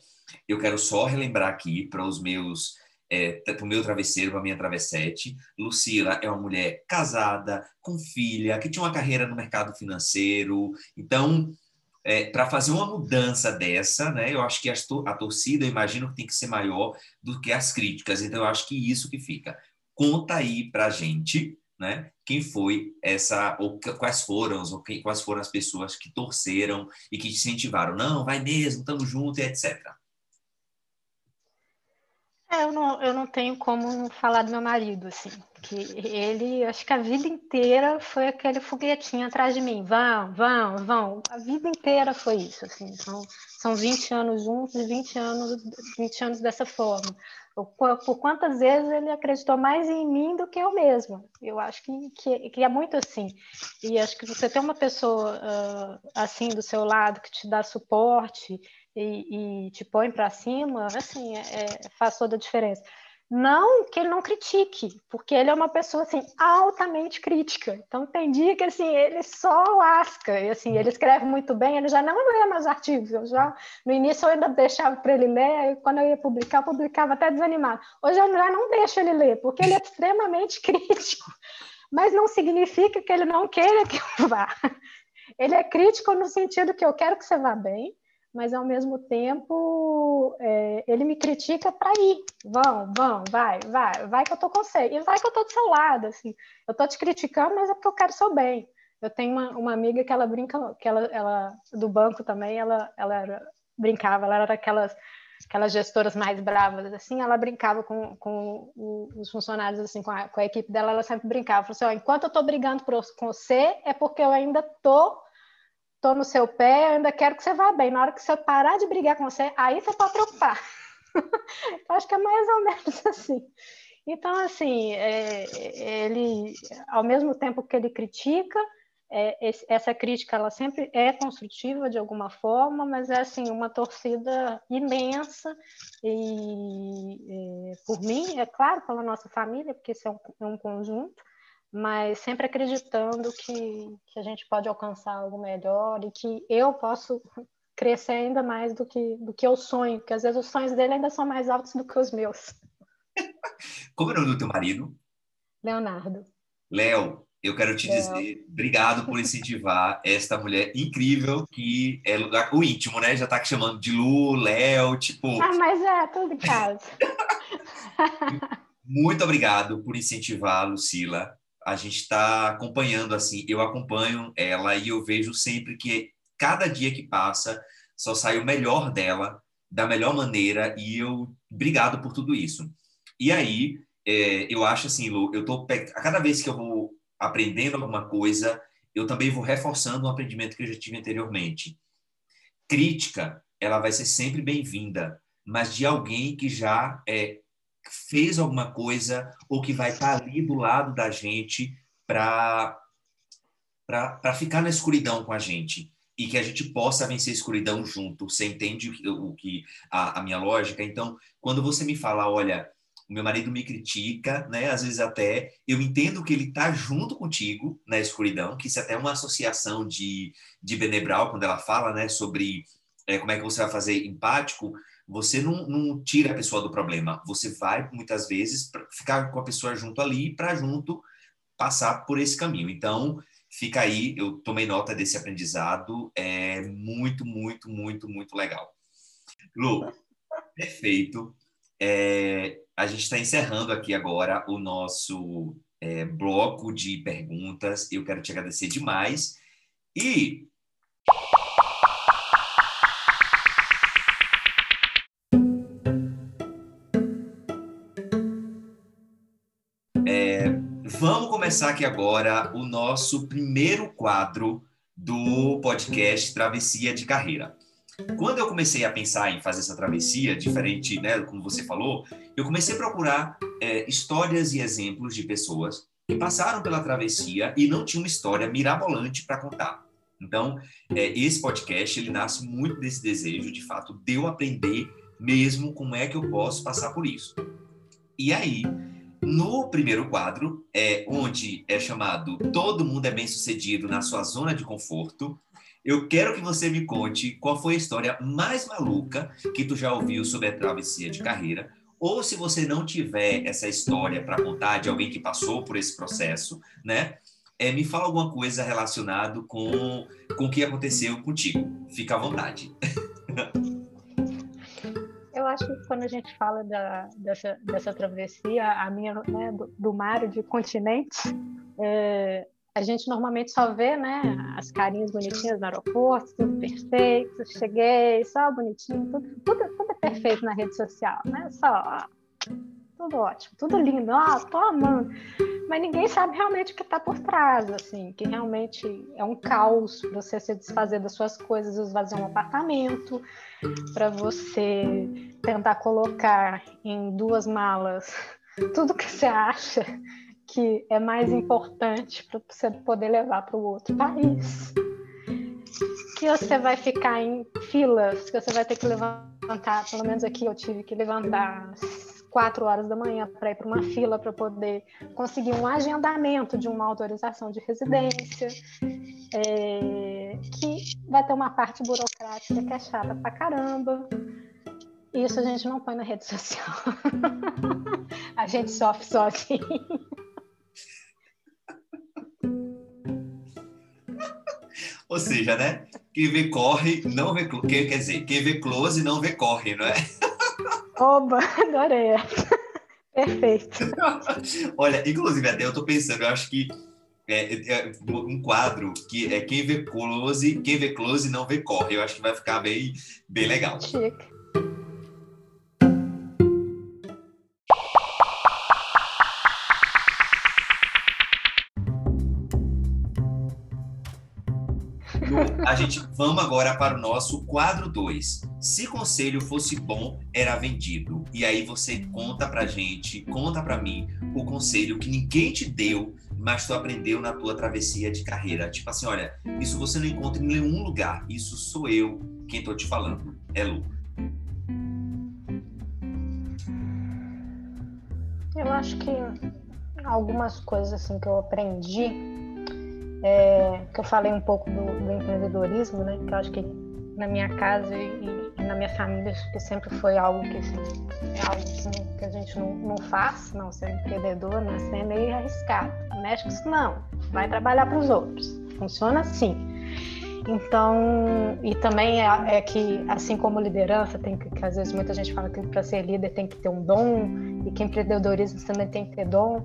Eu quero só relembrar aqui para os meus é, para o meu travesseiro, para a minha travessete. Lucila é uma mulher casada, com filha, que tinha uma carreira no mercado financeiro. Então, é, para fazer uma mudança dessa, né, eu acho que a torcida, eu imagino que tem que ser maior do que as críticas. Então, eu acho que isso que fica. Conta aí para a gente, né, quem foi essa, ou quais foram, ou quais foram as pessoas que torceram e que incentivaram. Não, vai mesmo, estamos juntos etc. É, eu não, eu não tenho como falar do meu marido, assim, que ele, acho que a vida inteira foi aquele foguetinho atrás de mim, vão, vão, vão, a vida inteira foi isso, assim, são, são 20 anos juntos e 20 anos, 20 anos dessa forma. Por, quantas vezes ele acreditou mais em mim do que eu mesma, eu acho que, que, que é muito assim, e acho que você ter uma pessoa uh, assim do seu lado que te dá suporte, e, e te põe para cima, assim, é, é, faz toda a diferença. Não que ele não critique, porque ele é uma pessoa assim altamente crítica. Então tem dia que assim ele só lasca e assim ele escreve muito bem. Ele já não lê meus artigos. Eu já no início eu ainda deixava para ele ler. E quando eu ia publicar, eu publicava até desanimado. Hoje eu já não deixo ele ler, porque ele é extremamente crítico. Mas não significa que ele não queira que eu vá. Ele é crítico no sentido que eu quero que você vá bem mas ao mesmo tempo é, ele me critica para ir. Vão, vão, vai, vai, vai que eu tô com você. E vai que eu tô do seu lado, assim. Eu tô te criticando, mas é porque eu quero seu bem. Eu tenho uma, uma amiga que ela brinca, que ela, ela do banco também, ela, ela era, brincava, ela era aquelas aquelas gestoras mais bravas, assim, ela brincava com, com os funcionários, assim, com a, com a equipe dela, ela sempre brincava, falou assim, enquanto eu estou brigando com você, é porque eu ainda estou estou no seu pé, ainda quero que você vá bem. Na hora que você parar de brigar com você, aí você pode preocupar. acho que é mais ou menos assim. Então, assim, é, ele, ao mesmo tempo que ele critica, é, esse, essa crítica ela sempre é construtiva de alguma forma, mas é assim uma torcida imensa e, é, por mim, é claro, pela nossa família, porque isso é um, é um conjunto, mas sempre acreditando que, que a gente pode alcançar algo melhor e que eu posso crescer ainda mais do que, do que eu sonho, porque às vezes os sonhos dele ainda são mais altos do que os meus. Como é o nome do teu marido? Leonardo. Léo, eu quero te Léo. dizer obrigado por incentivar esta mulher incrível que é lugar o íntimo, né? Já tá te chamando de Lu, Léo, tipo. Ah, mas é, tudo em casa. Muito obrigado por incentivar, Lucila a gente está acompanhando assim, eu acompanho ela e eu vejo sempre que cada dia que passa só sai o melhor dela da melhor maneira e eu obrigado por tudo isso. E aí é, eu acho assim, Lu, eu tô a cada vez que eu vou aprendendo alguma coisa, eu também vou reforçando um aprendimento que eu já tive anteriormente. Crítica, ela vai ser sempre bem-vinda, mas de alguém que já é, fez alguma coisa ou que vai estar ali do lado da gente para para ficar na escuridão com a gente e que a gente possa vencer a escuridão junto. Você entende o, que a, a, minha lógica? Então, quando você me fala, olha, o meu marido me critica, né? Às vezes até eu entendo que ele está junto contigo na escuridão, que isso é até uma associação de de Benebral quando ela fala, né, sobre é, como é que você vai fazer empático. Você não, não tira a pessoa do problema. Você vai muitas vezes ficar com a pessoa junto ali para junto passar por esse caminho. Então, fica aí, eu tomei nota desse aprendizado, é muito, muito, muito, muito legal. Lu, perfeito. É, a gente está encerrando aqui agora o nosso é, bloco de perguntas. Eu quero te agradecer demais. E começar aqui agora o nosso primeiro quadro do podcast Travessia de Carreira. Quando eu comecei a pensar em fazer essa travessia, diferente, né, como você falou, eu comecei a procurar é, histórias e exemplos de pessoas que passaram pela travessia e não tinham uma história mirabolante para contar. Então, é, esse podcast ele nasce muito desse desejo, de fato, de eu aprender mesmo como é que eu posso passar por isso. E aí, no primeiro quadro, é onde é chamado Todo mundo é bem sucedido na sua zona de conforto. Eu quero que você me conte qual foi a história mais maluca que tu já ouviu sobre a travessia de carreira, ou se você não tiver essa história para contar de alguém que passou por esse processo, né? É, me fala alguma coisa relacionado com com o que aconteceu contigo. Fica à vontade. acho que quando a gente fala da, dessa, dessa travessia, a minha, né, do, do mar de continentes, é, a gente normalmente só vê, né, as carinhas bonitinhas no aeroporto, tudo perfeito, cheguei, só bonitinho, tudo, tudo, tudo é perfeito na rede social, né? Só tudo ótimo, tudo lindo, ó, tô amando. Mas ninguém sabe realmente o que está por trás, assim, que realmente é um caos você se desfazer das suas coisas, esvaziar um apartamento, para você tentar colocar em duas malas tudo que você acha que é mais importante para você poder levar para o outro país. Que você vai ficar em filas, que você vai ter que levantar, pelo menos aqui eu tive que levantar quatro horas da manhã para ir para uma fila para poder conseguir um agendamento de uma autorização de residência, é, que vai ter uma parte burocrática que é chata pra caramba. Isso a gente não põe na rede social. a gente sofre sozinho. Ou seja, né? Quem vê corre, não vê. Quem, quer dizer, quem vê close não vê corre, não é? Oba, adorei Perfeito. Olha, inclusive, até eu tô pensando, eu acho que é, é, um quadro que é quem vê close, quem vê close não vê corre. Eu acho que vai ficar bem, bem legal. Chique. Gente vamos agora para o nosso quadro 2. Se conselho fosse bom, era vendido. E aí você conta pra gente, conta pra mim o conselho que ninguém te deu, mas tu aprendeu na tua travessia de carreira. Tipo assim, olha, isso você não encontra em nenhum lugar. Isso sou eu quem tô te falando. É Lu. Eu acho que algumas coisas assim que eu aprendi é, que eu falei um pouco do, do, empreendedorismo, né? Que eu acho que na minha casa e, e na minha família acho que sempre foi algo que assim, é algo assim, que a gente não, não faz, não ser empreendedor, né? Meio arriscado. Isso não, vai trabalhar para os outros. Funciona assim. Então, e também é, é, que, assim como liderança, tem que, que às vezes muita gente fala que para ser líder tem que ter um dom, que empreendedorismo também tem que ter dom.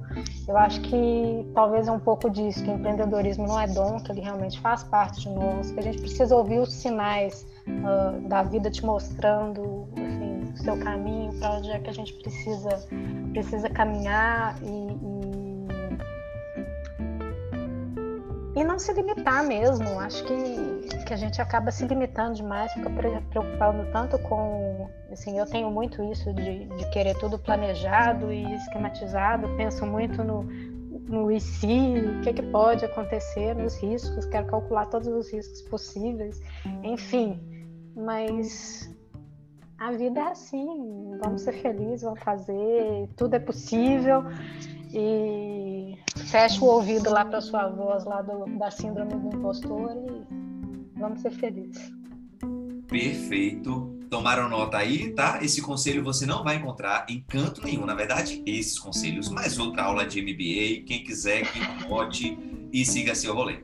Eu acho que talvez é um pouco disso, que empreendedorismo não é dom, que ele realmente faz parte de nós, que a gente precisa ouvir os sinais uh, da vida te mostrando, o seu caminho, para onde é que a gente precisa, precisa caminhar e, e, e não se limitar mesmo. Acho que, que a gente acaba se limitando demais, fica preocupando tanto com. Assim, eu tenho muito isso de, de querer tudo planejado e esquematizado, penso muito no, no e se, o que, é que pode acontecer, nos riscos, quero calcular todos os riscos possíveis, enfim. Mas a vida é assim, vamos ser felizes, vamos fazer, tudo é possível e fecha o ouvido lá para sua voz lá do, da síndrome do impostor e vamos ser felizes. Perfeito. Tomaram nota aí, tá? Esse conselho você não vai encontrar em canto nenhum. Na verdade, esses conselhos, mais outra aula de MBA. Quem quiser, que anote e siga seu rolê.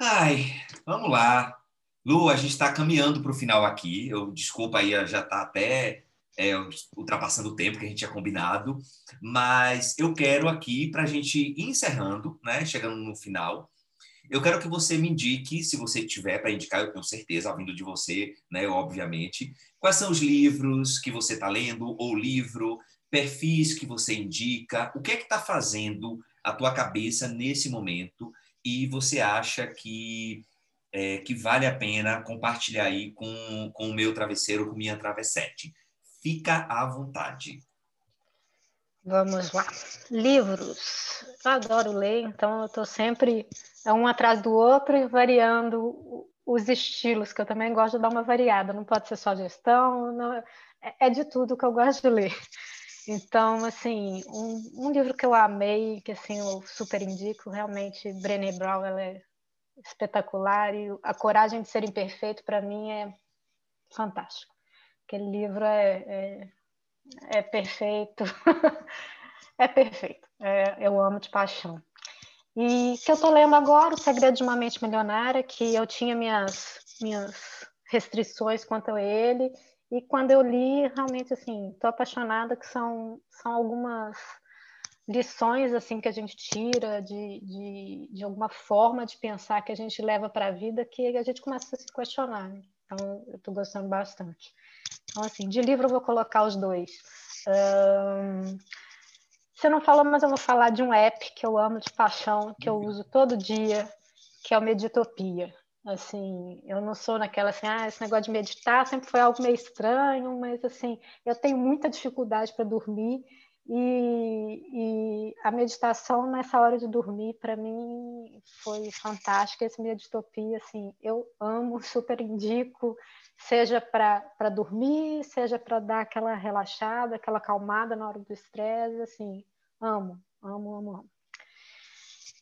Ai, vamos lá. Lu, a gente está caminhando para o final aqui. Eu desculpa aí, já está até é, ultrapassando o tempo que a gente tinha combinado, mas eu quero aqui para a gente encerrando, né? Chegando no final. Eu quero que você me indique, se você tiver para indicar, eu tenho certeza, vindo de você, né? Obviamente, quais são os livros que você está lendo ou livro, perfis que você indica, o que é que está fazendo a tua cabeça nesse momento e você acha que é, que vale a pena compartilhar aí com, com o meu travesseiro, com minha travessete. Fica à vontade. Vamos lá. Livros. Eu adoro ler, então eu estou sempre um atrás do outro e variando os estilos, que eu também gosto de dar uma variada. Não pode ser só gestão, não, é, é de tudo que eu gosto de ler. Então, assim, um, um, livro que eu amei, que assim eu super indico, realmente, Brené Brown, ela é espetacular e a coragem de ser imperfeito para mim é fantástico. Aquele livro é, é, é perfeito, é perfeito. É, eu amo de paixão. E que eu estou lendo agora, O Segredo de uma Mente Milionária, que eu tinha minhas minhas restrições quanto a ele e quando eu li, realmente, assim, estou apaixonada, que são, são algumas lições, assim, que a gente tira de, de, de alguma forma de pensar que a gente leva para a vida que a gente começa a se questionar. Né? Então, eu estou gostando bastante. Então, assim, de livro eu vou colocar os dois. Um, você não falou, mas eu vou falar de um app que eu amo de paixão, que eu uso todo dia, que é o Meditopia. Assim, eu não sou naquela assim, ah, esse negócio de meditar sempre foi algo meio estranho, mas assim, eu tenho muita dificuldade para dormir e, e, a meditação nessa hora de dormir para mim foi fantástica. Esse meditopia, assim, eu amo, super indico, seja para dormir, seja para dar aquela relaxada, aquela acalmada na hora do estresse, assim, amo, amo, amo, amo.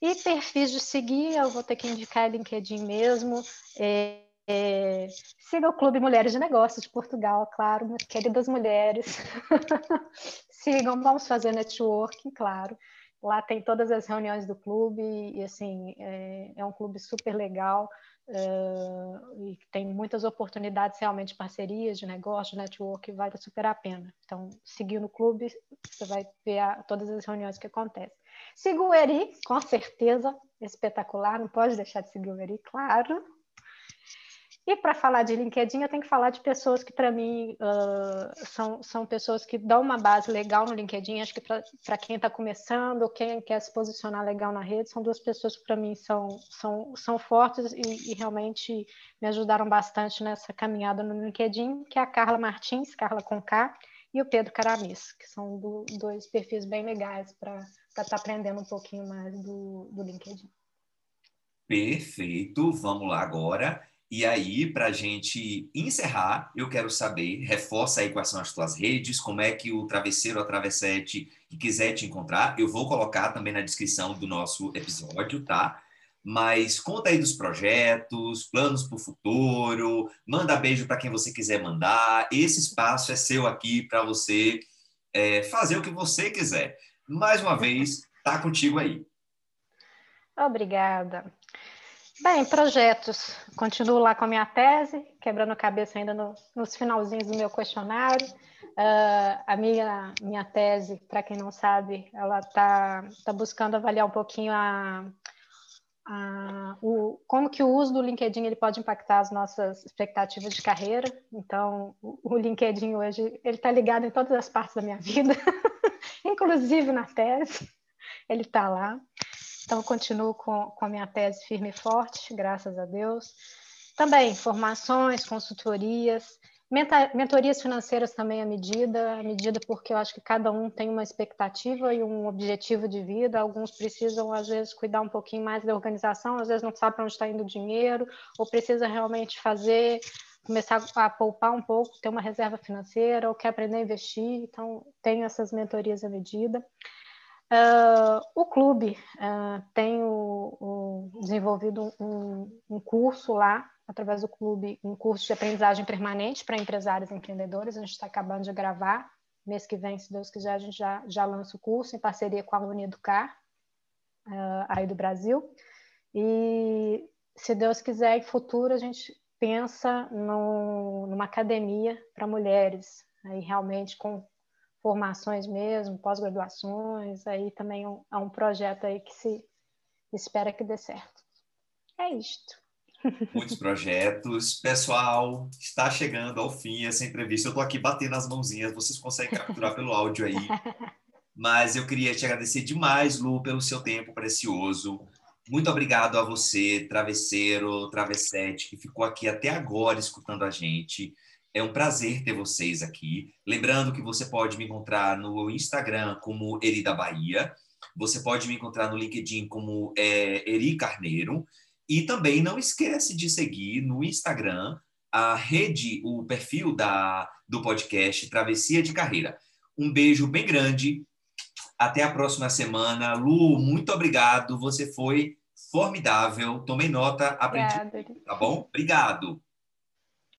E perfis de seguir, eu vou ter que indicar LinkedIn mesmo. É, é, siga o Clube Mulheres de Negócios de Portugal, claro, minhas queridas mulheres. Sigam, vamos fazer networking, claro. Lá tem todas as reuniões do clube e, assim, é, é um clube super legal uh, e tem muitas oportunidades realmente de parcerias, de negócio, de network, vale super a pena. Então, seguir no clube, você vai ver a, todas as reuniões que acontecem. Siga o Eri, com certeza, espetacular, não pode deixar de seguir o Eri, claro. E para falar de LinkedIn, eu tenho que falar de pessoas que, para mim, uh, são, são pessoas que dão uma base legal no LinkedIn. Acho que para quem está começando quem quer se posicionar legal na rede, são duas pessoas que, para mim, são, são, são fortes e, e, realmente me ajudaram bastante nessa caminhada no LinkedIn, que é a Carla Martins, Carla com K, e o Pedro Caramis, que são do, dois perfis bem legais para estar tá aprendendo um pouquinho mais do, do LinkedIn. Perfeito, vamos lá agora. E aí, para a gente encerrar, eu quero saber, reforça aí quais são as tuas redes, como é que o travesseiro ou travessete que quiser te encontrar, eu vou colocar também na descrição do nosso episódio, tá? Mas conta aí dos projetos, planos para o futuro, manda beijo para quem você quiser mandar. Esse espaço é seu aqui para você é, fazer o que você quiser. Mais uma vez, tá contigo aí. Obrigada. Bem, projetos. Continuo lá com a minha tese, quebrando a cabeça ainda no, nos finalzinhos do meu questionário. Uh, a minha, minha tese, para quem não sabe, ela está tá buscando avaliar um pouquinho a, a, o, como que o uso do LinkedIn ele pode impactar as nossas expectativas de carreira. Então, o, o LinkedIn hoje ele está ligado em todas as partes da minha vida, inclusive na tese, ele está lá. Então, continuo com, com a minha tese firme e forte, graças a Deus. Também formações, consultorias, Mentorias financeiras também à medida, à medida porque eu acho que cada um tem uma expectativa e um objetivo de vida. Alguns precisam, às vezes, cuidar um pouquinho mais da organização, às vezes não sabe para onde está indo o dinheiro, ou precisa realmente fazer, começar a poupar um pouco, ter uma reserva financeira, ou quer aprender a investir. Então, tem essas mentorias à medida. Uh, o clube uh, tem o, o desenvolvido um, um curso lá através do clube, um curso de aprendizagem permanente para empresários e empreendedores. A gente está acabando de gravar. Mês que vem, se Deus quiser, a gente já, já lança o curso em parceria com a Uneducar, uh, aí do Brasil. E, se Deus quiser, em futuro, a gente pensa no, numa academia para mulheres, aí realmente com formações mesmo, pós-graduações, aí também é um, é um projeto aí que se espera que dê certo. É isto muitos projetos. Pessoal, está chegando ao fim essa entrevista. Eu estou aqui batendo as mãozinhas, vocês conseguem capturar pelo áudio aí. Mas eu queria te agradecer demais, Lu, pelo seu tempo precioso. Muito obrigado a você, travesseiro, travessete, que ficou aqui até agora escutando a gente. É um prazer ter vocês aqui. Lembrando que você pode me encontrar no Instagram como Eri da Bahia. Você pode me encontrar no LinkedIn como é, Eri Carneiro. E também não esquece de seguir no Instagram a rede, o perfil da, do podcast Travessia de Carreira. Um beijo bem grande. Até a próxima semana. Lu, muito obrigado. Você foi formidável. Tomei nota, aprendi. Obrigada. Tá bom? Obrigado.